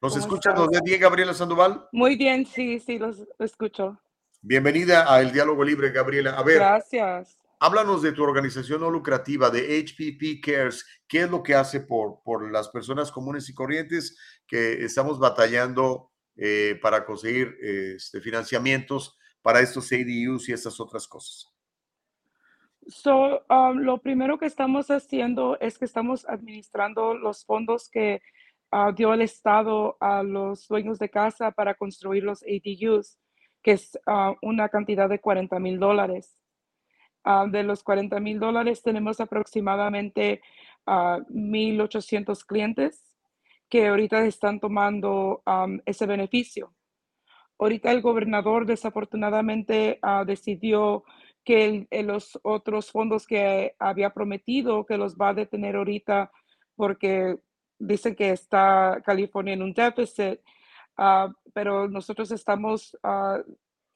¿Nos escuchas? ¿Nos bien, Gabriela Sandoval? Muy bien, sí, sí, los escucho. Bienvenida a El Diálogo Libre, Gabriela. A ver. Gracias. Háblanos de tu organización no lucrativa, de HPP Cares. ¿Qué es lo que hace por, por las personas comunes y corrientes que estamos batallando eh, para conseguir este, financiamientos para estos ADUs y estas otras cosas? So, um, lo primero que estamos haciendo es que estamos administrando los fondos que uh, dio el Estado a los dueños de casa para construir los ADUs, que es uh, una cantidad de 40 mil dólares. Ah, de los 40 mil dólares tenemos aproximadamente uh, ah, 1.800 clientes que ahorita están tomando ese beneficio. Ahorita el gobernador desafortunadamente ah, decidió que los otros fondos que había prometido que los va a detener ahorita porque dicen que está California en un déficit, pero nosotros estamos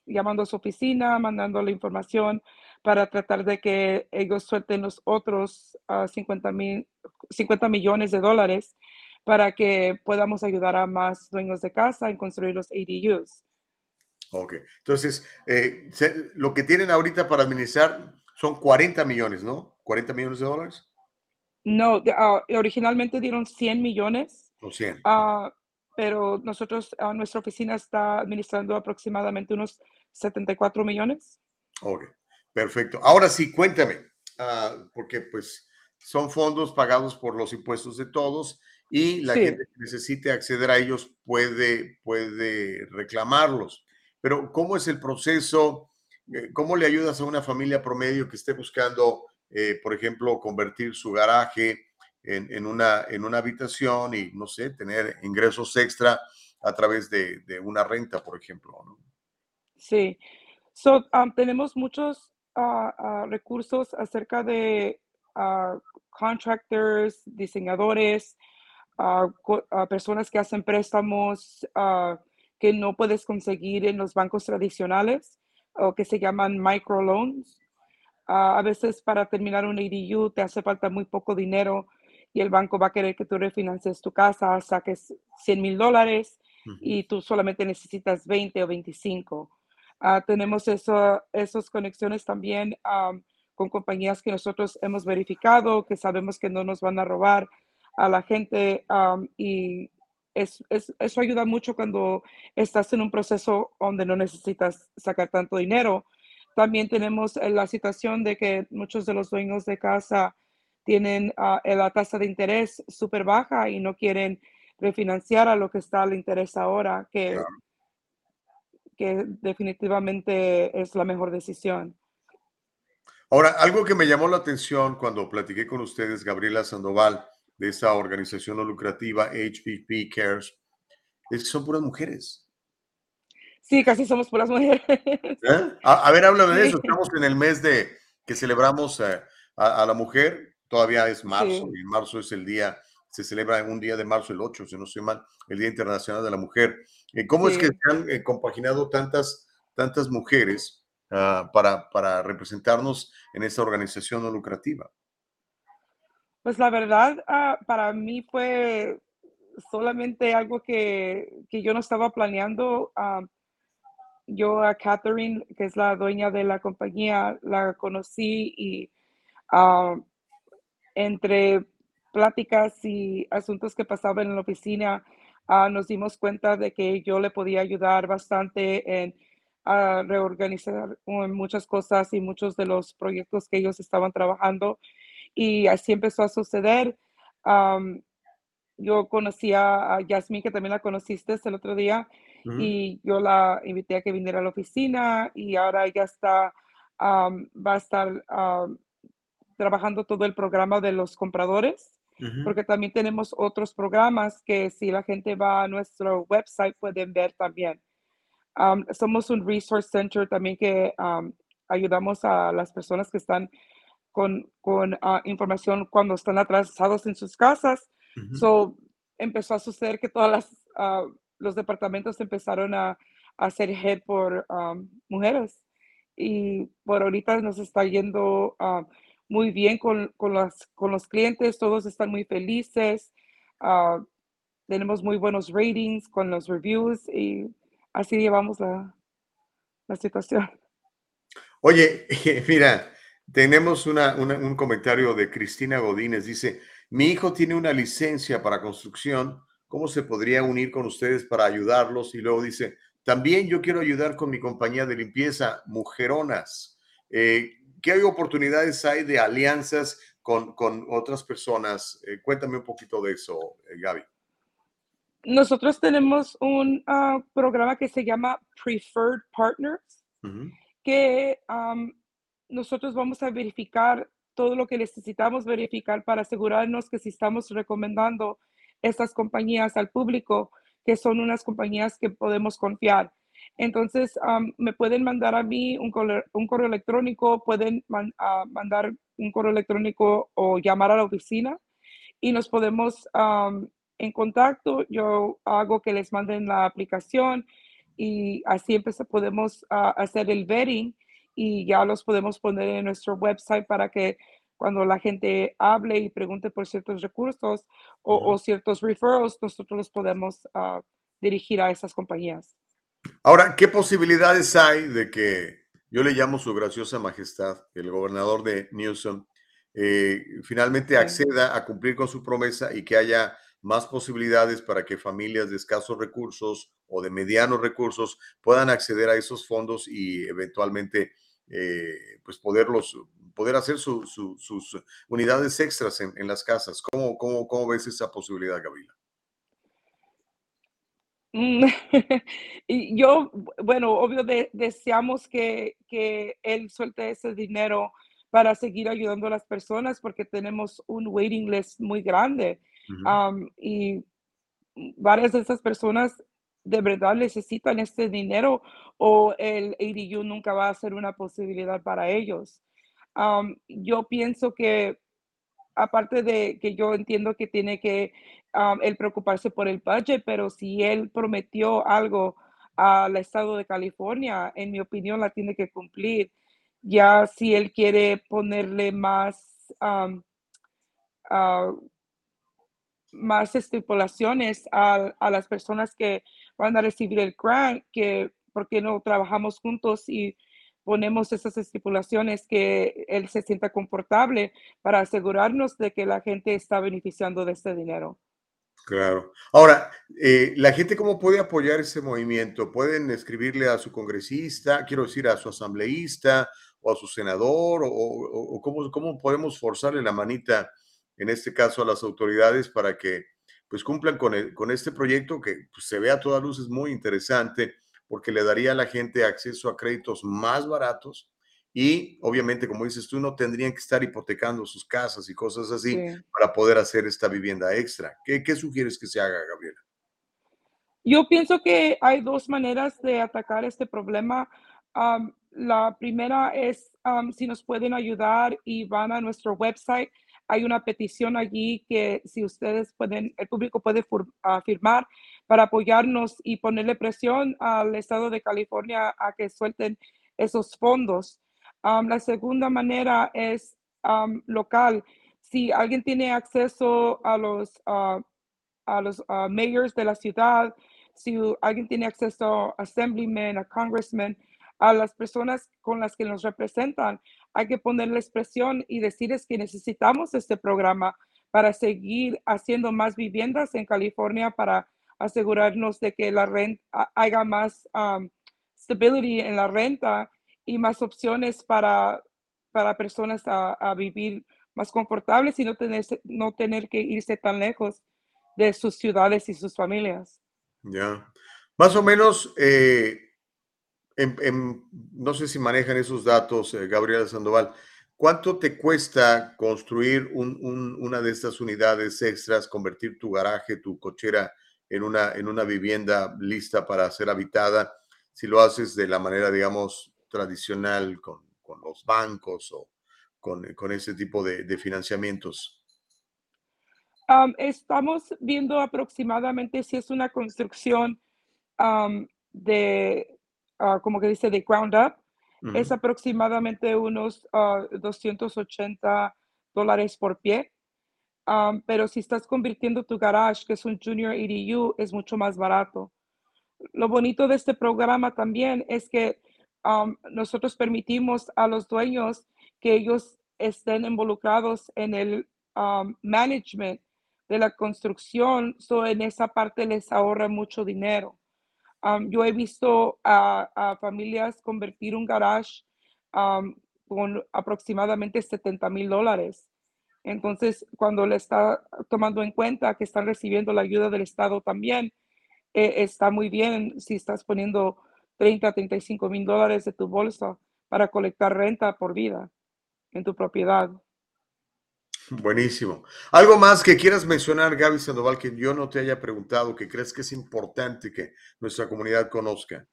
llamando a su oficina, mandando la información para tratar de que ellos suelten los otros 50, ah, millones de dólares para que podamos ayudar a más dueños de casa en construir los ADUs. Ok, entonces eh, lo que tienen ahorita para administrar son 40 millones, ¿no? 40 millones de dólares. No, ah, originalmente dieron 100 millones. O 100. Uh, pero nosotros, nuestra oficina está administrando aproximadamente unos 74 millones. Ok. Perfecto. Ahora sí, cuéntame, ah, porque pues son fondos pagados por los impuestos de todos y la gente que necesite acceder a ellos puede, puede reclamarlos. Pero ¿cómo es el proceso? Eh, ¿Cómo le ayudas a una familia promedio que esté buscando, eh, por ejemplo, convertir su garaje en, una, en una habitación y, no sé, tener ingresos extra a través de, una renta, por ejemplo? Sí. So, um, tenemos muchos recursos acerca de contractors, diseñadores, personas que hacen préstamos que no puedes conseguir en los bancos tradicionales o que se llaman microloans. a veces para terminar un ADU te hace falta muy poco dinero y el banco va a querer que tú refinancies tu casa, saques 100 mil dólares y tú solamente necesitas 20 o 25. Ah, tenemos eso, esas conexiones también con compañías que nosotros hemos verificado, que sabemos que no nos van a robar a la gente y es, eso ayuda mucho cuando estás en un proceso donde no necesitas sacar tanto dinero. También tenemos eh, la situación de que muchos de los dueños de casa tienen ah, la tasa de interés súper baja y no quieren refinanciar a lo que está el interés ahora, que, que definitivamente es la mejor decisión. Ahora, algo que me llamó la atención cuando platiqué con ustedes, Gabriela Sandoval, de esa organización no lucrativa HPP Cares, es que son puras mujeres. Sí, casi somos puras mujeres. ¿Eh? A, ver, háblame de eso. Estamos en el mes de que celebramos eh, a, la mujer. Todavía es marzo y marzo es el día, se celebra un día de marzo, el 8, si no estoy mal, el Día Internacional de la Mujer. Eh, ¿Cómo es que se han compaginado tantas, tantas mujeres ah, para, para representarnos en esta organización no lucrativa? Pues la verdad, ah, para mí fue solamente algo que, que, yo no estaba planeando. Ah, yo a Catherine, que es la dueña de la compañía, la conocí y entre pláticas y asuntos que pasaban en la oficina, nos dimos cuenta de que yo le podía ayudar bastante en reorganizar muchas cosas y muchos de los proyectos que ellos estaban trabajando. Y así empezó a suceder. yo conocí a Yasmin, que también la conociste el otro día, y yo la invité a que viniera a la oficina y ahora ella está, va a estar trabajando todo el programa de los compradores, porque también tenemos otros programas que si la gente va a nuestro website pueden ver también. somos un resource center también que ayudamos a las personas que están con, con ah, información cuando están atrasados en sus casas. So, empezó a suceder que todos uh, los departamentos empezaron a, a ser head por um, mujeres. Y por ahorita nos está yendo uh, muy bien con, con, las, con los clientes, todos están muy felices. tenemos muy buenos ratings con los reviews y así llevamos la, la situación. Oye, mira, tenemos un comentario de Cristina Godínez. Dice, mi hijo tiene una licencia para construcción. ¿Cómo se podría unir con ustedes para ayudarlos? Y luego dice, también yo quiero ayudar con mi compañía de limpieza, Mujeronas. Eh, ¿Qué oportunidades hay de alianzas con, otras personas? Eh, cuéntame un poquito de eso, eh, Gaby. Nosotros tenemos un ah, programa que se llama Preferred Partners, que nosotros vamos a verificar todo lo que necesitamos verificar para asegurarnos que si estamos recomendando estas compañías al público, que son unas compañías que podemos confiar. Entonces, me pueden mandar a mí un correo, un correo electrónico, pueden mandar un correo electrónico o llamar a la oficina y nos podemos en contacto. Yo hago que les manden la aplicación y así podemos ah, hacer el vetting y ya los podemos poner en nuestro website para que cuando la gente hable y pregunte por ciertos recursos o, ciertos referrals, nosotros los podemos ah, dirigir a esas compañías. Ahora, ¿qué posibilidades hay de que yo le llamo su graciosa majestad, el gobernador de Newsom, eh, finalmente acceda a cumplir con su promesa y que haya más posibilidades para que familias de escasos recursos o de medianos recursos puedan acceder a esos fondos y eventualmente eh, pues poderlos, poder hacer sus unidades extras en, las casas. ¿Cómo, cómo, cómo ves esa posibilidad, Gabriela? Mm, y yo, bueno, obvio deseamos que, que, él suelte ese dinero para seguir ayudando a las personas porque tenemos un waiting list muy grande y varias de esas personas de verdad necesitan este dinero o el ADU nunca va a ser una posibilidad para ellos. yo pienso que aparte de que yo entiendo que tiene que él preocuparse por el budget, pero si él prometió algo al estado de California, en mi opinión la tiene que cumplir. Ya si él quiere ponerle más más estipulaciones a, a, las personas que van a recibir el grant, que porque no trabajamos juntos y ponemos esas estipulaciones que él se sienta confortable para asegurarnos de que la gente está beneficiando de este dinero. Claro. Ahora, eh, ¿la gente cómo puede apoyar ese movimiento? ¿Pueden escribirle a su congresista, quiero decir, a su asambleísta o a su senador o, o- o cómo, cómo podemos forzarle la manita, en este caso a las autoridades, para que pues cumplan con, el- con este proyecto que pues, se ve a todas luces muy interesante porque le daría a la gente acceso a créditos más baratos y obviamente, como dices tú, no tendrían que estar hipotecando sus casas y cosas así Sí. para poder hacer esta vivienda extra. ¿Qué, qué sugieres que se haga, Gabriela? Yo pienso que hay dos maneras de atacar este problema. La primera es si nos pueden ayudar y van a nuestro website. Hay una petición allí que si ustedes pueden, el público puede fur- firmar para apoyarnos y ponerle presión al estado de California a que suelten esos fondos. La segunda manera es local. Si alguien tiene acceso a los ah, a los mayors de la ciudad, si alguien tiene acceso a assemblymen, a congressmen, a las personas con las que nos representan, hay que ponerles presión y decirles que necesitamos este programa para seguir haciendo más viviendas en California para asegurarnos de que la renta haya más um, stability en la renta y más opciones para, para personas a, vivir más confortables y no tener, no tener que irse tan lejos de sus ciudades y sus familias. Ya. Más o menos, eh, no sé si manejan esos datos, eh, Gabriela Sandoval. ¿Cuánto te cuesta construir un- una de estas unidades extras, convertir tu garaje, tu cochera en una, en una vivienda lista para ser habitada? Si lo haces de la manera, digamos, tradicional, con, con los bancos o con, con ese tipo de, de financiamientos. Am, estamos viendo aproximadamente si es una construcción am, de, ah, como que dice, de ground up, es aproximadamente unos ah, 280 dólares por pie. Am, pero si estás convirtiendo tu garage, que es un junior EDU, es mucho más barato. Lo bonito de este programa también es que nosotros permitimos a los dueños que ellos estén involucrados en el am, management de la construcción, so en esa parte les ahorra mucho dinero. Yo he visto a, a familias convertir un garage con aproximadamente 70 mil dólares. Entonces, cuando le está tomando en cuenta que están recibiendo la ayuda del Estado también, eh, está muy bien si estás poniendo 30, 35 mil dólares de tu bolsa para colectar renta por vida en tu propiedad. Buenísimo. ¿Algo más que quieras mencionar, Gaby Sandoval, que yo no te haya preguntado, que crees que es importante que nuestra comunidad conozca?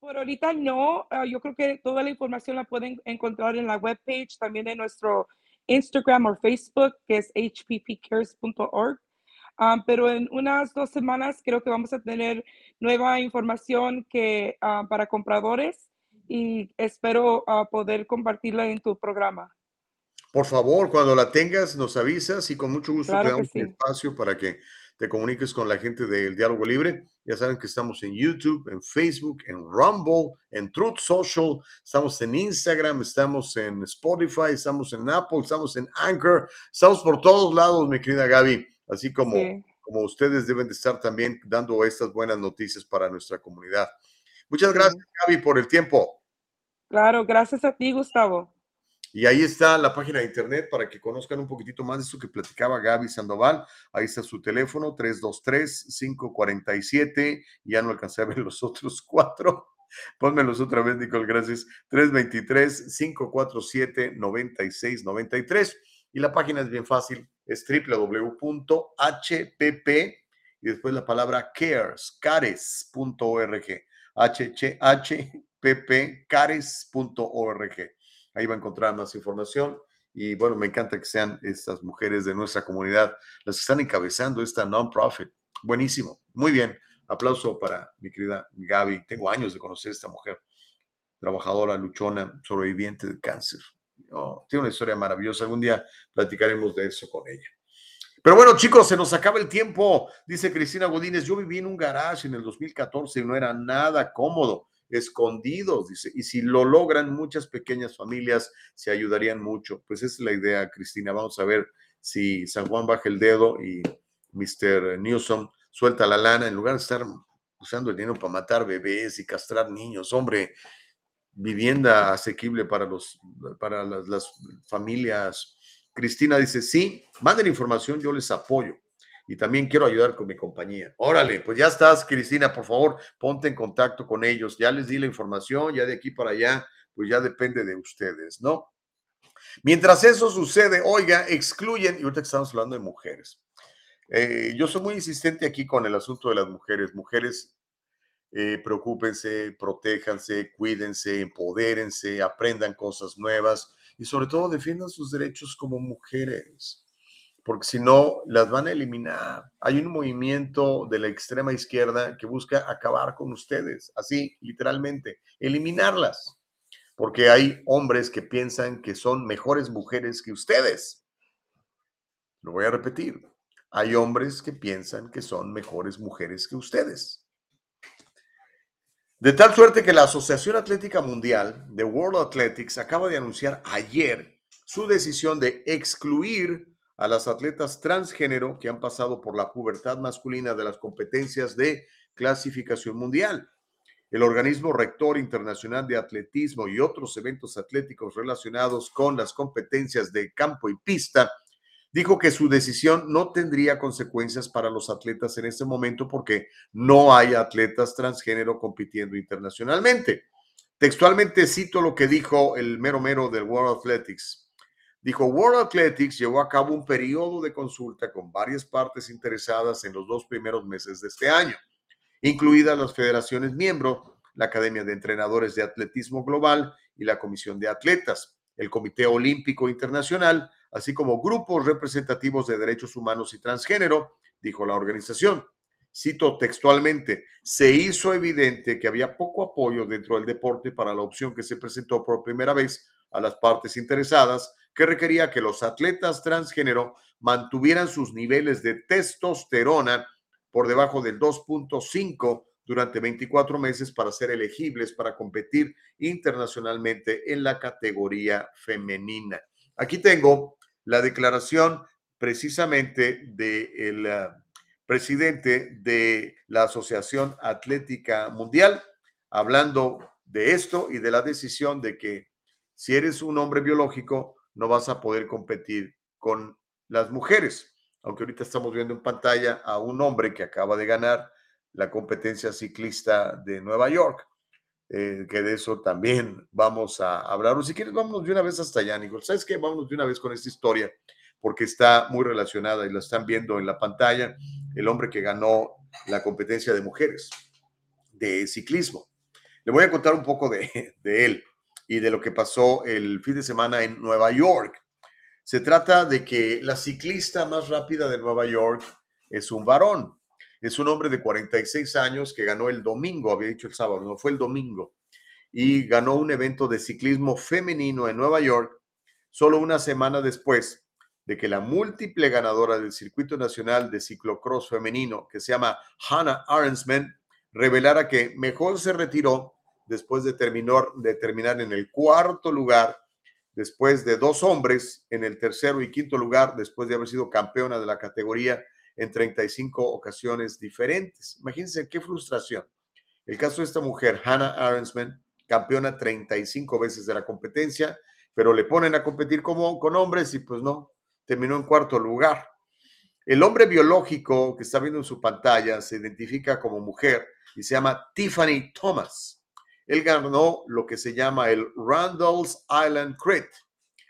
Por ahorita no, ah, yo creo que toda la información la pueden encontrar en la webpage, también en nuestro Instagram o Facebook, que es hppcares.org. Am, pero en unas dos semanas creo que vamos a tener nueva información que, ah, para compradores y espero ah, poder compartirla en tu programa. Por favor, cuando la tengas, nos avisas y con mucho gusto Claro te damos sí. un espacio para que te comuniques con la gente del Diálogo Libre. Ya saben que estamos en YouTube, en Facebook, en Rumble, en Truth Social, estamos en Instagram, estamos en Spotify, estamos en Apple, estamos en Anchor, estamos por todos lados, mi querida Gaby, así como, Sí. como ustedes deben de estar también dando estas buenas noticias para nuestra comunidad. Muchas gracias, Gaby, por el tiempo. Claro, gracias a ti, Gustavo. Y ahí está la página de internet para que conozcan un poquitito más de eso que platicaba Gaby Sandoval. Ahí está su teléfono, 323-547. Ya no alcancé a ver los otros cuatro. Pónmelos otra vez, Nicole, gracias. 323-547-9693. Y la página es bien fácil, es www.hpp y después la palabra cares, cares.org. hhpp cares.org. Ahí va a encontrar más información. Y bueno, me encanta que sean estas mujeres de nuestra comunidad las que están encabezando esta non-profit. Buenísimo. Muy bien. Aplauso para mi querida Gaby. Tengo años de conocer a esta mujer. Trabajadora, luchona, sobreviviente de cáncer. Oh, tiene una historia maravillosa. Algún día platicaremos de eso con ella. Pero bueno, chicos, se nos acaba el tiempo. Dice Cristina Godínez, yo viví en un garage en el 2014 y no era nada cómodo escondidos, dice, y si lo logran muchas pequeñas familias se ayudarían mucho. Pues esa es la idea, Cristina. Vamos a ver si San Juan baja el dedo y Mr. Newsom suelta la lana en lugar de estar usando el dinero para matar bebés y castrar niños. Hombre, vivienda asequible para, los, para las, las familias. Cristina dice, sí, manden información, yo les apoyo y también quiero ayudar con mi compañía. Órale, pues ya estás, Cristina, por favor, ponte en contacto con ellos. Ya les di la información, ya de aquí para allá, pues ya depende de ustedes, ¿no? Mientras eso sucede, oiga, excluyen, y ahorita estamos hablando de mujeres. Eh, yo soy muy insistente aquí con el asunto de las mujeres. Mujeres, eh, preocúpense, protéjanse, cuídense, empodérense, aprendan cosas nuevas y sobre todo defiendan sus derechos como mujeres porque si no, las van a eliminar. Hay un movimiento de la extrema izquierda que busca acabar con ustedes, así, literalmente, eliminarlas, porque hay hombres que piensan que son mejores mujeres que ustedes. Lo voy a repetir. Hay hombres que piensan que son mejores mujeres que ustedes. De tal suerte que la Asociación Atlética Mundial de World Athletics acaba de anunciar ayer su decisión de excluir a las atletas transgénero que han pasado por la pubertad masculina de las competencias de clasificación mundial. El organismo rector internacional de atletismo y otros eventos atléticos relacionados con las competencias de campo y pista dijo que su decisión no tendría consecuencias para los atletas en este momento porque no hay atletas transgénero compitiendo internacionalmente. Textualmente cito lo que dijo el mero mero del World Athletics. Dijo, World Athletics llevó a cabo un periodo de consulta con varias partes interesadas en los dos primeros meses de este año, incluidas las federaciones miembros, la Academia de Entrenadores de Atletismo Global y la Comisión de Atletas, el Comité Olímpico Internacional, así como grupos representativos de derechos humanos y transgénero, dijo la organización. Cito textualmente, se hizo evidente que había poco apoyo dentro del deporte para la opción que se presentó por primera vez a las partes interesadas que requería que los atletas transgénero mantuvieran sus niveles de testosterona por debajo del 2.5 durante 24 meses para ser elegibles para competir internacionalmente en la categoría femenina. Aquí tengo la declaración precisamente del eh, presidente de la Asociación Atlética Mundial, hablando de esto y de la decisión de que si eres un hombre biológico, no vas a poder competir con las mujeres. Aunque ahorita estamos viendo en pantalla a un hombre que acaba de ganar la competencia ciclista de Nueva York, eh, que de eso también vamos a hablar. O si quieres, vámonos de una vez hasta allá, Nicole. ¿Sabes qué? Vámonos de una vez con esta historia, porque está muy relacionada y la están viendo en la pantalla. El hombre que ganó la competencia de mujeres de ciclismo. Le voy a contar un poco de, de él y de lo que pasó el fin de semana en Nueva York. Se trata de que la ciclista más rápida de Nueva York es un varón. Es un hombre de 46 años que ganó el domingo, había dicho el sábado, no fue el domingo, y ganó un evento de ciclismo femenino en Nueva York solo una semana después de que la múltiple ganadora del circuito nacional de ciclocross femenino, que se llama Hannah Arensman, revelara que mejor se retiró después de terminar, en el cuarto lugar, después de dos hombres en el tercero y quinto lugar, después de haber sido campeona de la categoría en 35 ocasiones diferentes. Imagínense qué frustración. El caso de esta mujer, Hannah Arensman, campeona 35 veces de la competencia, pero le ponen a competir como, con hombres y pues no, terminó en cuarto lugar. El hombre biológico que está viendo en su pantalla se identifica como mujer y se llama Tiffany Thomas. Él ganó lo que se llama el Randall's Island Crit,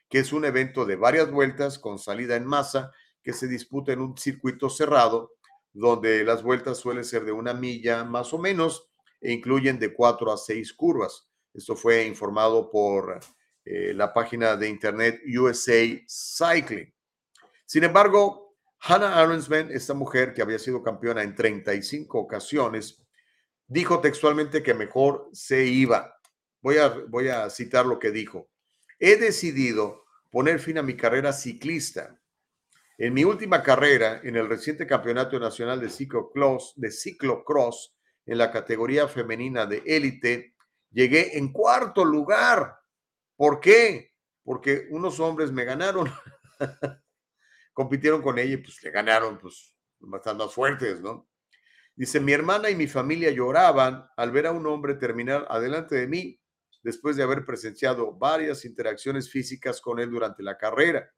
que es un evento de varias vueltas con salida en masa que se disputa en un circuito cerrado, donde las vueltas suelen ser de una milla más o menos e incluyen de cuatro a seis curvas. Esto fue informado por eh, la página de internet USA Cycling. Sin embargo, Hannah Arensman, esta mujer que había sido campeona en 35 ocasiones, dijo textualmente que mejor se iba. Voy a, voy a citar lo que dijo. He decidido poner fin a mi carrera ciclista. En mi última carrera, en el reciente Campeonato Nacional de Ciclocross, de ciclocross en la categoría femenina de élite, llegué en cuarto lugar. ¿Por qué? Porque unos hombres me ganaron. Compitieron con ella y pues le ganaron, pues, bastante fuertes, ¿no? Dice, mi hermana y mi familia lloraban al ver a un hombre terminar adelante de mí. después de haber presenciado varias interacciones físicas con él durante la carrera.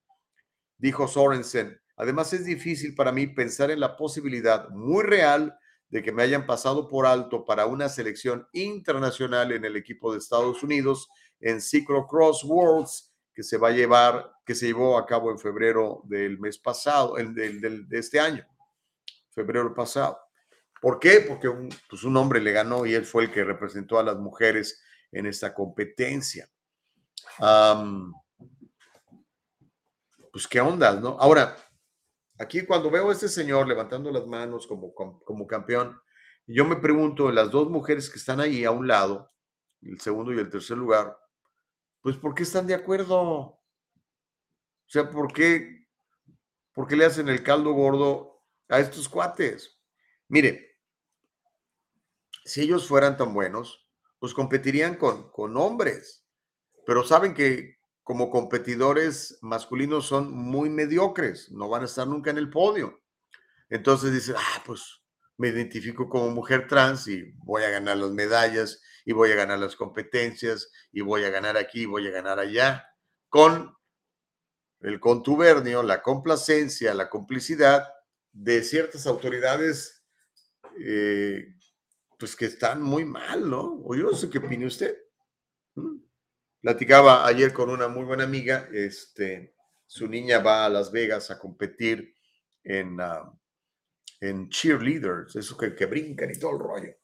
Dijo Sorensen, además es difícil para mí pensar en la posibilidad muy real de que me hayan pasado por alto para una selección internacional en el equipo de Estados Unidos en Cyclocross Worlds que se va a llevar, que se llevó a cabo en febrero del mes pasado, el, del, de este año, febrero pasado. ¿Por qué? Porque un, pues un hombre le ganó y él fue el que representó a las mujeres en esta competencia. pues qué onda, ¿no? Ahora, aquí cuando veo a este señor levantando las manos como, como, como campeón, yo me pregunto, las dos mujeres que están ahí a un lado, el segundo y el tercer lugar, pues ¿por qué están de acuerdo? O sea, ¿por qué, ¿por qué le hacen el caldo gordo a estos cuates? Mire, si ellos fueran tan buenos, pues competirían con, con hombres, pero saben que como competidores masculinos son muy mediocres, no van a estar nunca en el podio. Entonces dicen, ah, pues me identifico como mujer trans y voy a ganar las medallas y voy a ganar las competencias y voy a ganar aquí, voy a ganar allá, con el contubernio, la complacencia, la complicidad de ciertas autoridades, eh, pues que están muy mal, ¿no? O yo no sé qué opine usted. ¿Mm? Platicaba ayer con una muy buena amiga, este, su niña va a Las Vegas a competir en, ah, en cheerleaders, eso que, que brincan y todo el rollo.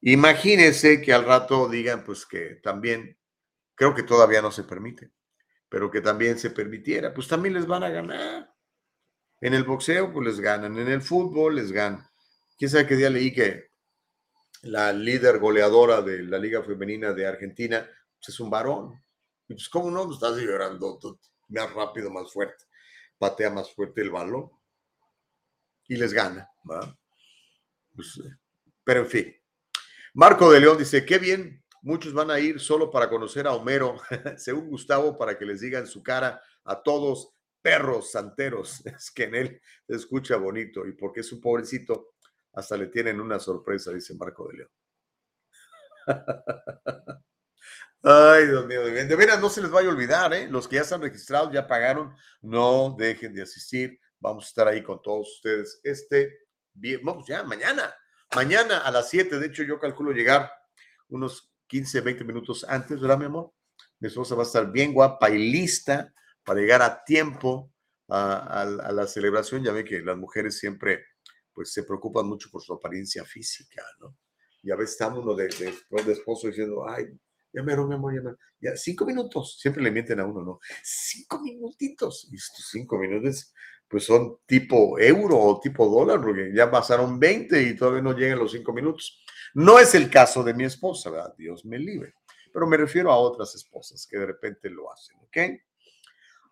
Imagínense que al rato digan, pues que también, creo que todavía no se permite, pero que también se permitiera, pues también les van a ganar. En el boxeo, pues les ganan, en el fútbol les ganan. ¿Quién sabe qué día leí que la líder goleadora de la Liga Femenina de Argentina pues es un varón? Y pues, ¿cómo no? Pues estás llorando más rápido, más fuerte, patea más fuerte el balón y les gana. Pues, eh, pero en fin, Marco de León dice, qué bien, muchos van a ir solo para conocer a Homero, según Gustavo, para que les digan su cara a todos perros santeros. Es que en él se escucha bonito y porque es un pobrecito, hasta le tienen una sorpresa, dice Marco de León. Ay, Dios mío, de veras no se les vaya a olvidar, ¿eh? Los que ya están registrados, ya pagaron, no dejen de asistir. Vamos a estar ahí con todos ustedes este, vamos ya, mañana, Mañana a las 7, de hecho yo calculo llegar unos 15, 20 minutos antes, ¿verdad, mi amor? Mi esposa va a estar bien guapa y lista para llegar a tiempo a, la celebración. Ya ve que las mujeres siempre pues se preocupan mucho por su apariencia física, ¿no? Y a veces está uno de, de, esposo diciendo, ay, ya me mi amor, ya me Ya, cinco minutos, siempre le mienten a uno, ¿no? Cinco minutitos. Y estos cinco minutos pues son tipo euro o tipo dólar, porque ya pasaron 20 y todavía no llegan los 5 minutos. No es el caso de mi esposa, ¿verdad? Dios me libre. Pero me refiero a otras esposas que de repente lo hacen, ¿ok?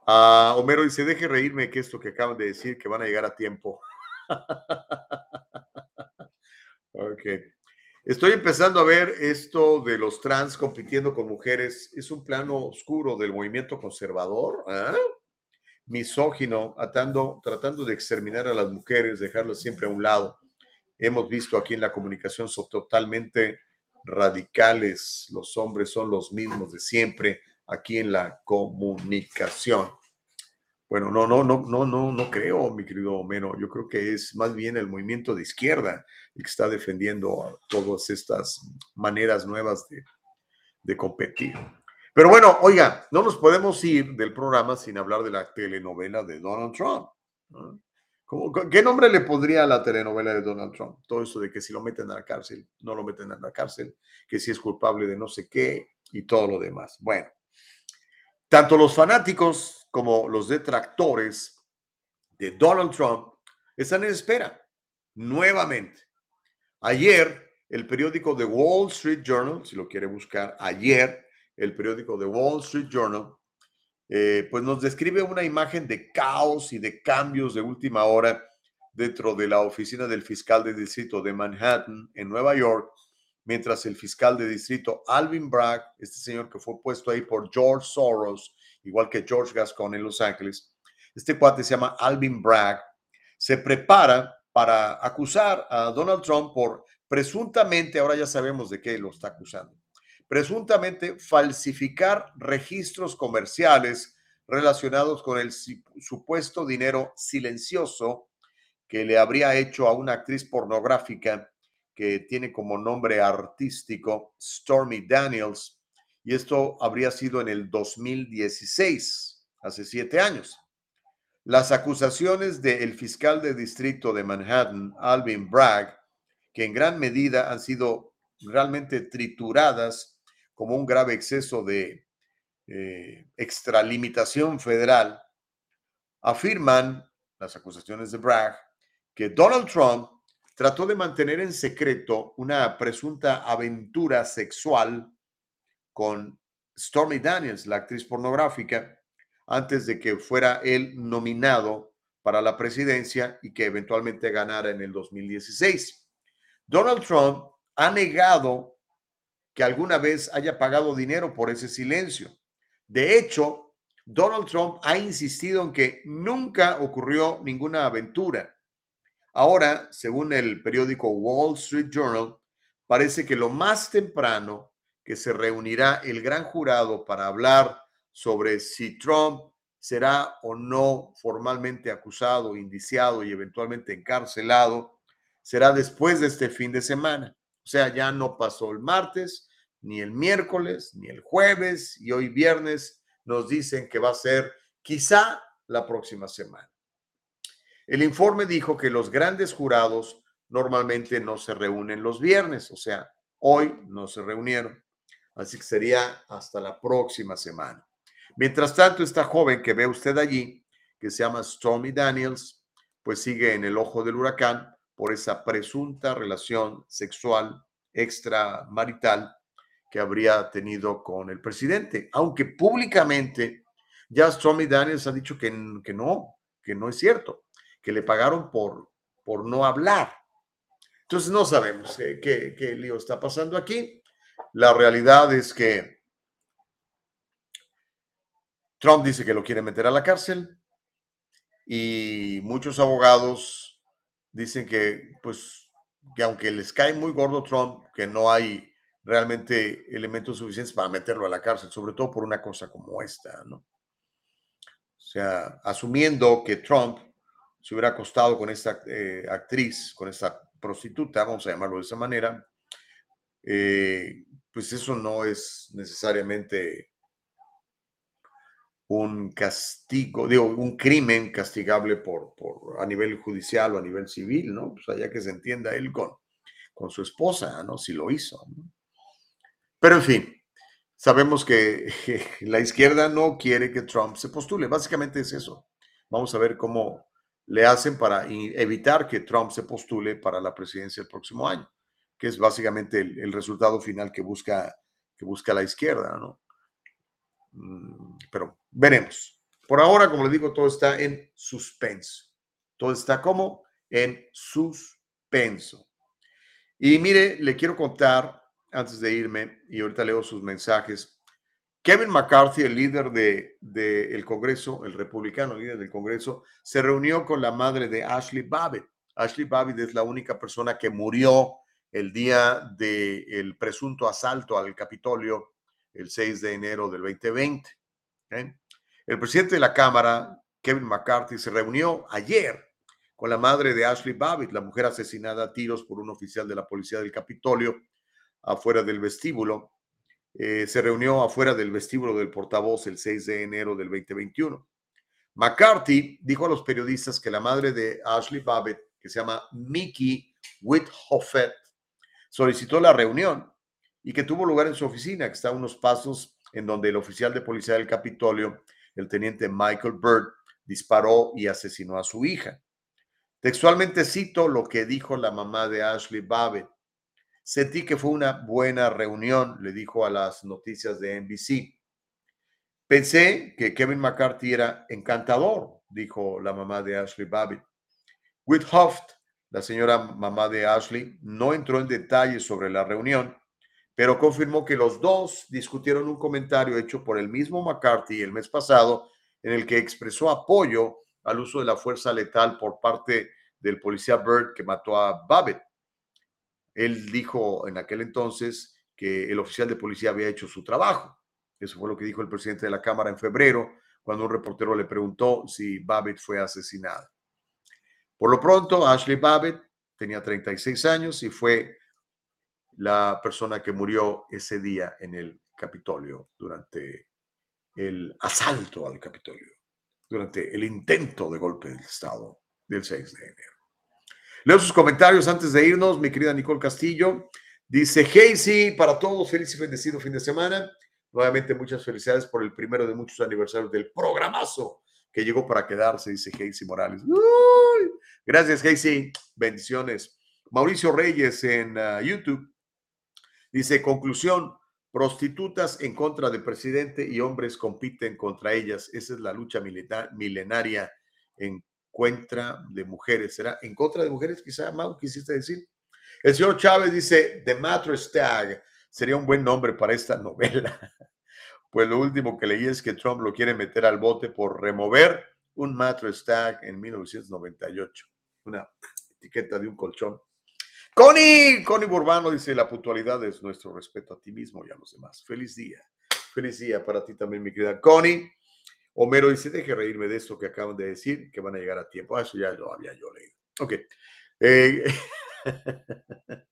Uh, Homero dice, deje reírme que esto que acaban de decir, que van a llegar a tiempo. Ok. Estoy empezando a ver esto de los trans compitiendo con mujeres. Es un plano oscuro del movimiento conservador. ¿eh? misógino, atando, tratando de exterminar a las mujeres, dejarlas siempre a un lado. Hemos visto aquí en la comunicación, son totalmente radicales, los hombres son los mismos de siempre aquí en la comunicación. Bueno, no, no, no, no, no, no creo, mi querido Homero. Yo creo que es más bien el movimiento de izquierda el que está defendiendo todas estas maneras nuevas de, de competir. Pero bueno, oiga, no nos podemos ir del programa sin hablar de la telenovela de Donald Trump. ¿Qué nombre le pondría a la telenovela de Donald Trump? Todo eso de que si lo meten a la cárcel, no lo meten a la cárcel, que si es culpable de no sé qué y todo lo demás. Bueno, tanto los fanáticos como los detractores de Donald Trump están en espera nuevamente. Ayer, el periódico The Wall Street Journal, si lo quiere buscar, ayer el periódico The Wall Street Journal, eh, pues nos describe una imagen de caos y de cambios de última hora dentro de la oficina del fiscal de distrito de Manhattan, en Nueva York, mientras el fiscal de distrito Alvin Bragg, este señor que fue puesto ahí por George Soros, igual que George Gascon en Los Ángeles, este cuate se llama Alvin Bragg, se prepara para acusar a Donald Trump por presuntamente, ahora ya sabemos de qué lo está acusando, presuntamente falsificar registros comerciales relacionados con el supuesto dinero silencioso que le habría hecho a una actriz pornográfica que tiene como nombre artístico Stormy Daniels, y esto habría sido en el 2016, hace siete años. Las acusaciones del fiscal de distrito de Manhattan, Alvin Bragg, que en gran medida han sido realmente trituradas como un grave exceso de eh, extralimitación federal, afirman las acusaciones de Bragg que Donald Trump trató de mantener en secreto una presunta aventura sexual con Stormy Daniels, la actriz pornográfica, antes de que fuera él nominado para la presidencia y que eventualmente ganara en el 2016. Donald Trump ha negado que alguna vez haya pagado dinero por ese silencio. De hecho, Donald Trump ha insistido en que nunca ocurrió ninguna aventura. Ahora, según el periódico Wall Street Journal, parece que lo más temprano que se reunirá el gran jurado para hablar sobre si Trump será o no formalmente acusado, indiciado y eventualmente encarcelado, será después de este fin de semana. O sea, ya no pasó el martes, ni el miércoles, ni el jueves, y hoy viernes nos dicen que va a ser quizá la próxima semana. El informe dijo que los grandes jurados normalmente no se reúnen los viernes, o sea, hoy no se reunieron. Así que sería hasta la próxima semana. Mientras tanto, esta joven que ve usted allí, que se llama Stormy Daniels, pues sigue en el ojo del huracán por esa presunta relación sexual extramarital que habría tenido con el presidente, aunque públicamente ya Stormy Daniels ha dicho que, que no, que no es cierto, que le pagaron por, por no hablar. Entonces no sabemos qué, qué, qué lío está pasando aquí. La realidad es que Trump dice que lo quiere meter a la cárcel y muchos abogados dicen que, pues, que aunque les cae muy gordo Trump, que no hay realmente elementos suficientes para meterlo a la cárcel, sobre todo por una cosa como esta, ¿no? O sea, asumiendo que Trump se hubiera acostado con esta eh, actriz, con esta prostituta, vamos a llamarlo de esa manera, eh, pues eso no es necesariamente un castigo, digo, un crimen castigable por, por, a nivel judicial o a nivel civil, ¿no? Pues allá que se entienda él con, con su esposa, ¿no? Si lo hizo. Pero en fin, sabemos que, la izquierda no quiere que Trump se postule. Básicamente es eso. Vamos a ver cómo le hacen para evitar que Trump se postule para la presidencia el próximo año, que es básicamente el, el resultado final que busca, que busca la izquierda, ¿no? Mm, pero veremos. Por ahora, como le digo, todo está en suspenso. Todo está como en suspenso. Y mire, le quiero contar, antes de irme, y ahorita leo sus mensajes, Kevin McCarthy, el líder del de, el Congreso, el republicano líder del Congreso, se reunió con la madre de Ashley Babbitt. Ashley Babbitt es la única persona que murió el día del presunto asalto al Capitolio el 6 de enero del 2020. El presidente de la Cámara, Kevin McCarthy, se reunió ayer con la madre de Ashley Babbitt, la mujer asesinada a tiros por un oficial de la policía del Capitolio, afuera del vestíbulo. Eh, se reunió afuera del vestíbulo del portavoz el 6 de enero del 2021. McCarthy dijo a los periodistas que la madre de Ashley Babbitt, que se llama Mickey Whithoffet, solicitó la reunión y que tuvo lugar en su oficina, que está a unos pasos en donde el oficial de policía del Capitolio, el teniente Michael Bird, disparó y asesinó a su hija. Textualmente cito lo que dijo la mamá de Ashley Babbitt. Sentí que fue una buena reunión, le dijo a las noticias de NBC. Pensé que Kevin McCarthy era encantador, dijo la mamá de Ashley Babbitt. Whithoft, la señora mamá de Ashley, no entró en detalles sobre la reunión, pero confirmó que los dos discutieron un comentario hecho por el mismo McCarthy el mes pasado en el que expresó apoyo al uso de la fuerza letal por parte del policía Bird que mató a Babbitt. Él dijo en aquel entonces que el oficial de policía había hecho su trabajo. Eso fue lo que dijo el presidente de la Cámara en febrero, cuando un reportero le preguntó si Babbitt fue asesinada. Por lo pronto, Ashley Babbitt tenía 36 años y fue la persona que murió ese día en el Capitolio durante el asalto al Capitolio, durante el intento de golpe del Estado del 6 de enero. Leo sus comentarios antes de irnos, mi querida Nicole Castillo. Dice Casey, para todos, feliz y bendecido fin de semana. Nuevamente, muchas felicidades por el primero de muchos aniversarios del programazo que llegó para quedarse, dice Casey Morales. Gracias, Casey. Bendiciones. Mauricio Reyes en ah, YouTube dice: Conclusión: prostitutas en contra del presidente y hombres compiten contra ellas. Esa es la lucha milenaria en contra de mujeres. ¿Será en contra de mujeres? Quizá, Mau, quisiste decir. El señor Chávez dice: The Mattress Tag sería un buen nombre para esta novela. Pues lo último que leí es que Trump lo quiere meter al bote por remover un mattress tag en 1998. Una etiqueta de un colchón. Connie, Connie Burbano dice, la puntualidad es nuestro respeto a ti mismo y a los demás. Feliz día. Feliz día para ti también, mi querida Connie. Homero dice, deje reírme de esto que acaban de decir, que van a llegar a tiempo. Ah, eso ya lo había yo leído. Ok. Eh,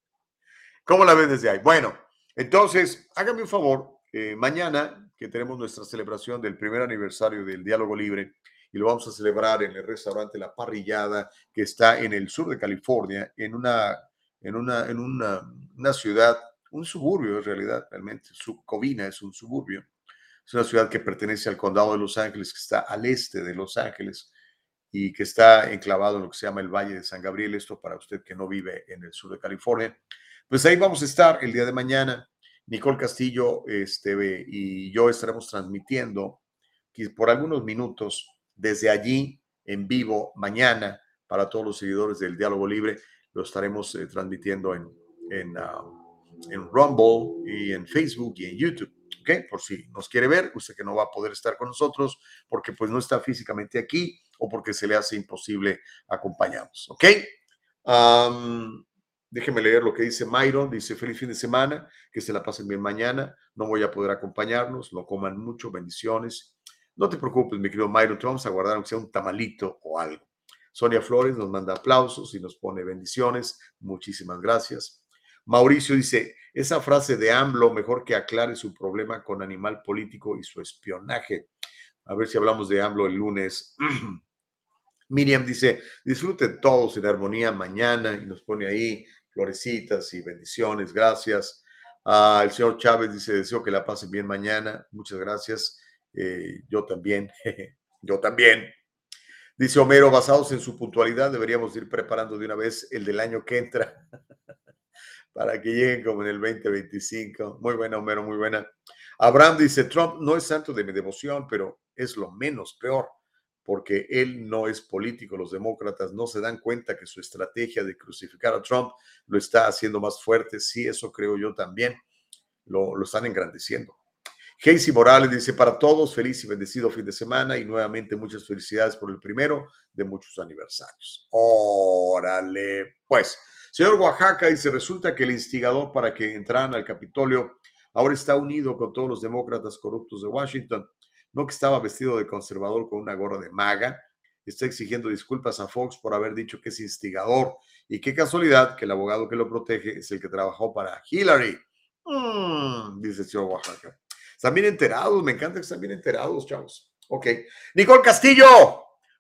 ¿Cómo la ves desde ahí? Bueno, entonces, hágame un favor. Eh, mañana, que tenemos nuestra celebración del primer aniversario del Diálogo Libre, y lo vamos a celebrar en el restaurante La Parrillada, que está en el sur de California, en una, en una, en una, ciudad, un suburbio en realidad, realmente. Covina es un suburbio. Es una ciudad que pertenece al condado de Los Ángeles, que está al este de Los Ángeles y que está enclavado en lo que se llama el Valle de San Gabriel. Esto para usted que no vive en el sur de California. Pues ahí vamos a estar el día de mañana. Nicole Castillo este, y yo estaremos transmitiendo por algunos minutos desde allí en vivo mañana para todos los seguidores del Diálogo Libre. Lo estaremos eh, transmitiendo en, en, ah, en, Rumble y en Facebook y en YouTube. ¿Ok? Por si nos quiere ver, usted que no va a poder estar con nosotros porque pues no está físicamente aquí o porque se le hace imposible acompañarnos. ¿Ok? Déjeme leer lo que dice Myron. Dice, feliz fin de semana, que se la pasen bien mañana. No voy a poder acompañarnos, no coman mucho, bendiciones. No te preocupes, mi querido Myron, te vamos a guardar sea un tamalito o algo. Sonia Flores nos manda aplausos y nos pone bendiciones. Muchísimas gracias. Mauricio dice, esa frase de AMLO, mejor que aclare su problema con animal político y su espionaje. A ver si hablamos de AMLO el lunes. Miriam dice, disfruten todos en armonía mañana y nos pone ahí florecitas y bendiciones, gracias. Ah, el señor Chávez dice, deseo que la pasen bien mañana, muchas gracias. Eh, yo también, yo también. Dice Homero, basados en su puntualidad, deberíamos ir preparando de una vez el del año que entra para que lleguen como en el 2025. Muy buena, Homero, muy buena. Abraham dice, Trump no es santo de mi devoción, pero es lo menos peor porque él no es político. Los demócratas no se dan cuenta que su estrategia de crucificar a Trump lo está haciendo más fuerte. Sí, eso creo yo también. Lo, están engrandeciendo. Casey Morales dice, para todos, feliz y bendecido fin de semana y nuevamente muchas felicidades por el primero de muchos aniversarios. Órale, pues. Señor Oaxaca dice, resulta que el instigador para que entraran al Capitolio ahora está unido con todos los demócratas corruptos de Washington no que estaba vestido de conservador con una gorra de maga, está exigiendo disculpas a Fox por haber dicho que es instigador. Y qué casualidad que el abogado que lo protege es el que trabajó para Hillary. Mm, dice el señor Oaxaca. Están bien enterados, me encanta que están bien enterados, chavos. Ok. Nicole Castillo,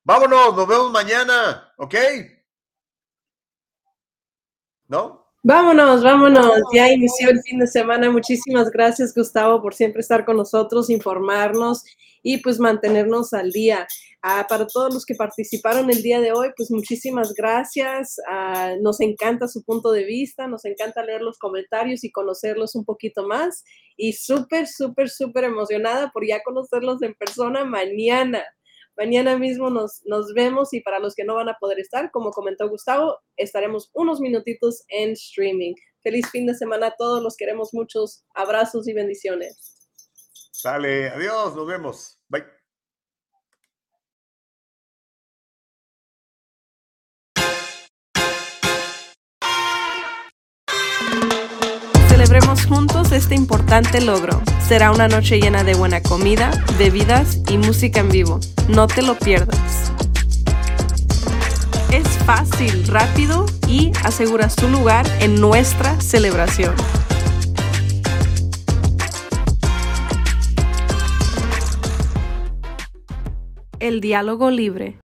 vámonos, nos vemos mañana, ¿ok? ¿No? Vámonos, vámonos. Ya inició el fin de semana. Muchísimas gracias, Gustavo, por siempre estar con nosotros, informarnos y pues mantenernos al día. Ah, para todos los que participaron el día de hoy, pues muchísimas gracias. Ah, nos encanta su punto de vista, nos encanta leer los comentarios y conocerlos un poquito más. Y súper, súper, súper emocionada por ya conocerlos en persona mañana. Mañana mismo nos, nos vemos y para los que no van a poder estar, como comentó Gustavo, estaremos unos minutitos en streaming. Feliz fin de semana a todos, los queremos muchos abrazos y bendiciones. Sale, adiós, nos vemos. Celebremos juntos este importante logro. Será una noche llena de buena comida, bebidas y música en vivo. No te lo pierdas. Es fácil, rápido y aseguras tu lugar en nuestra celebración. El diálogo libre.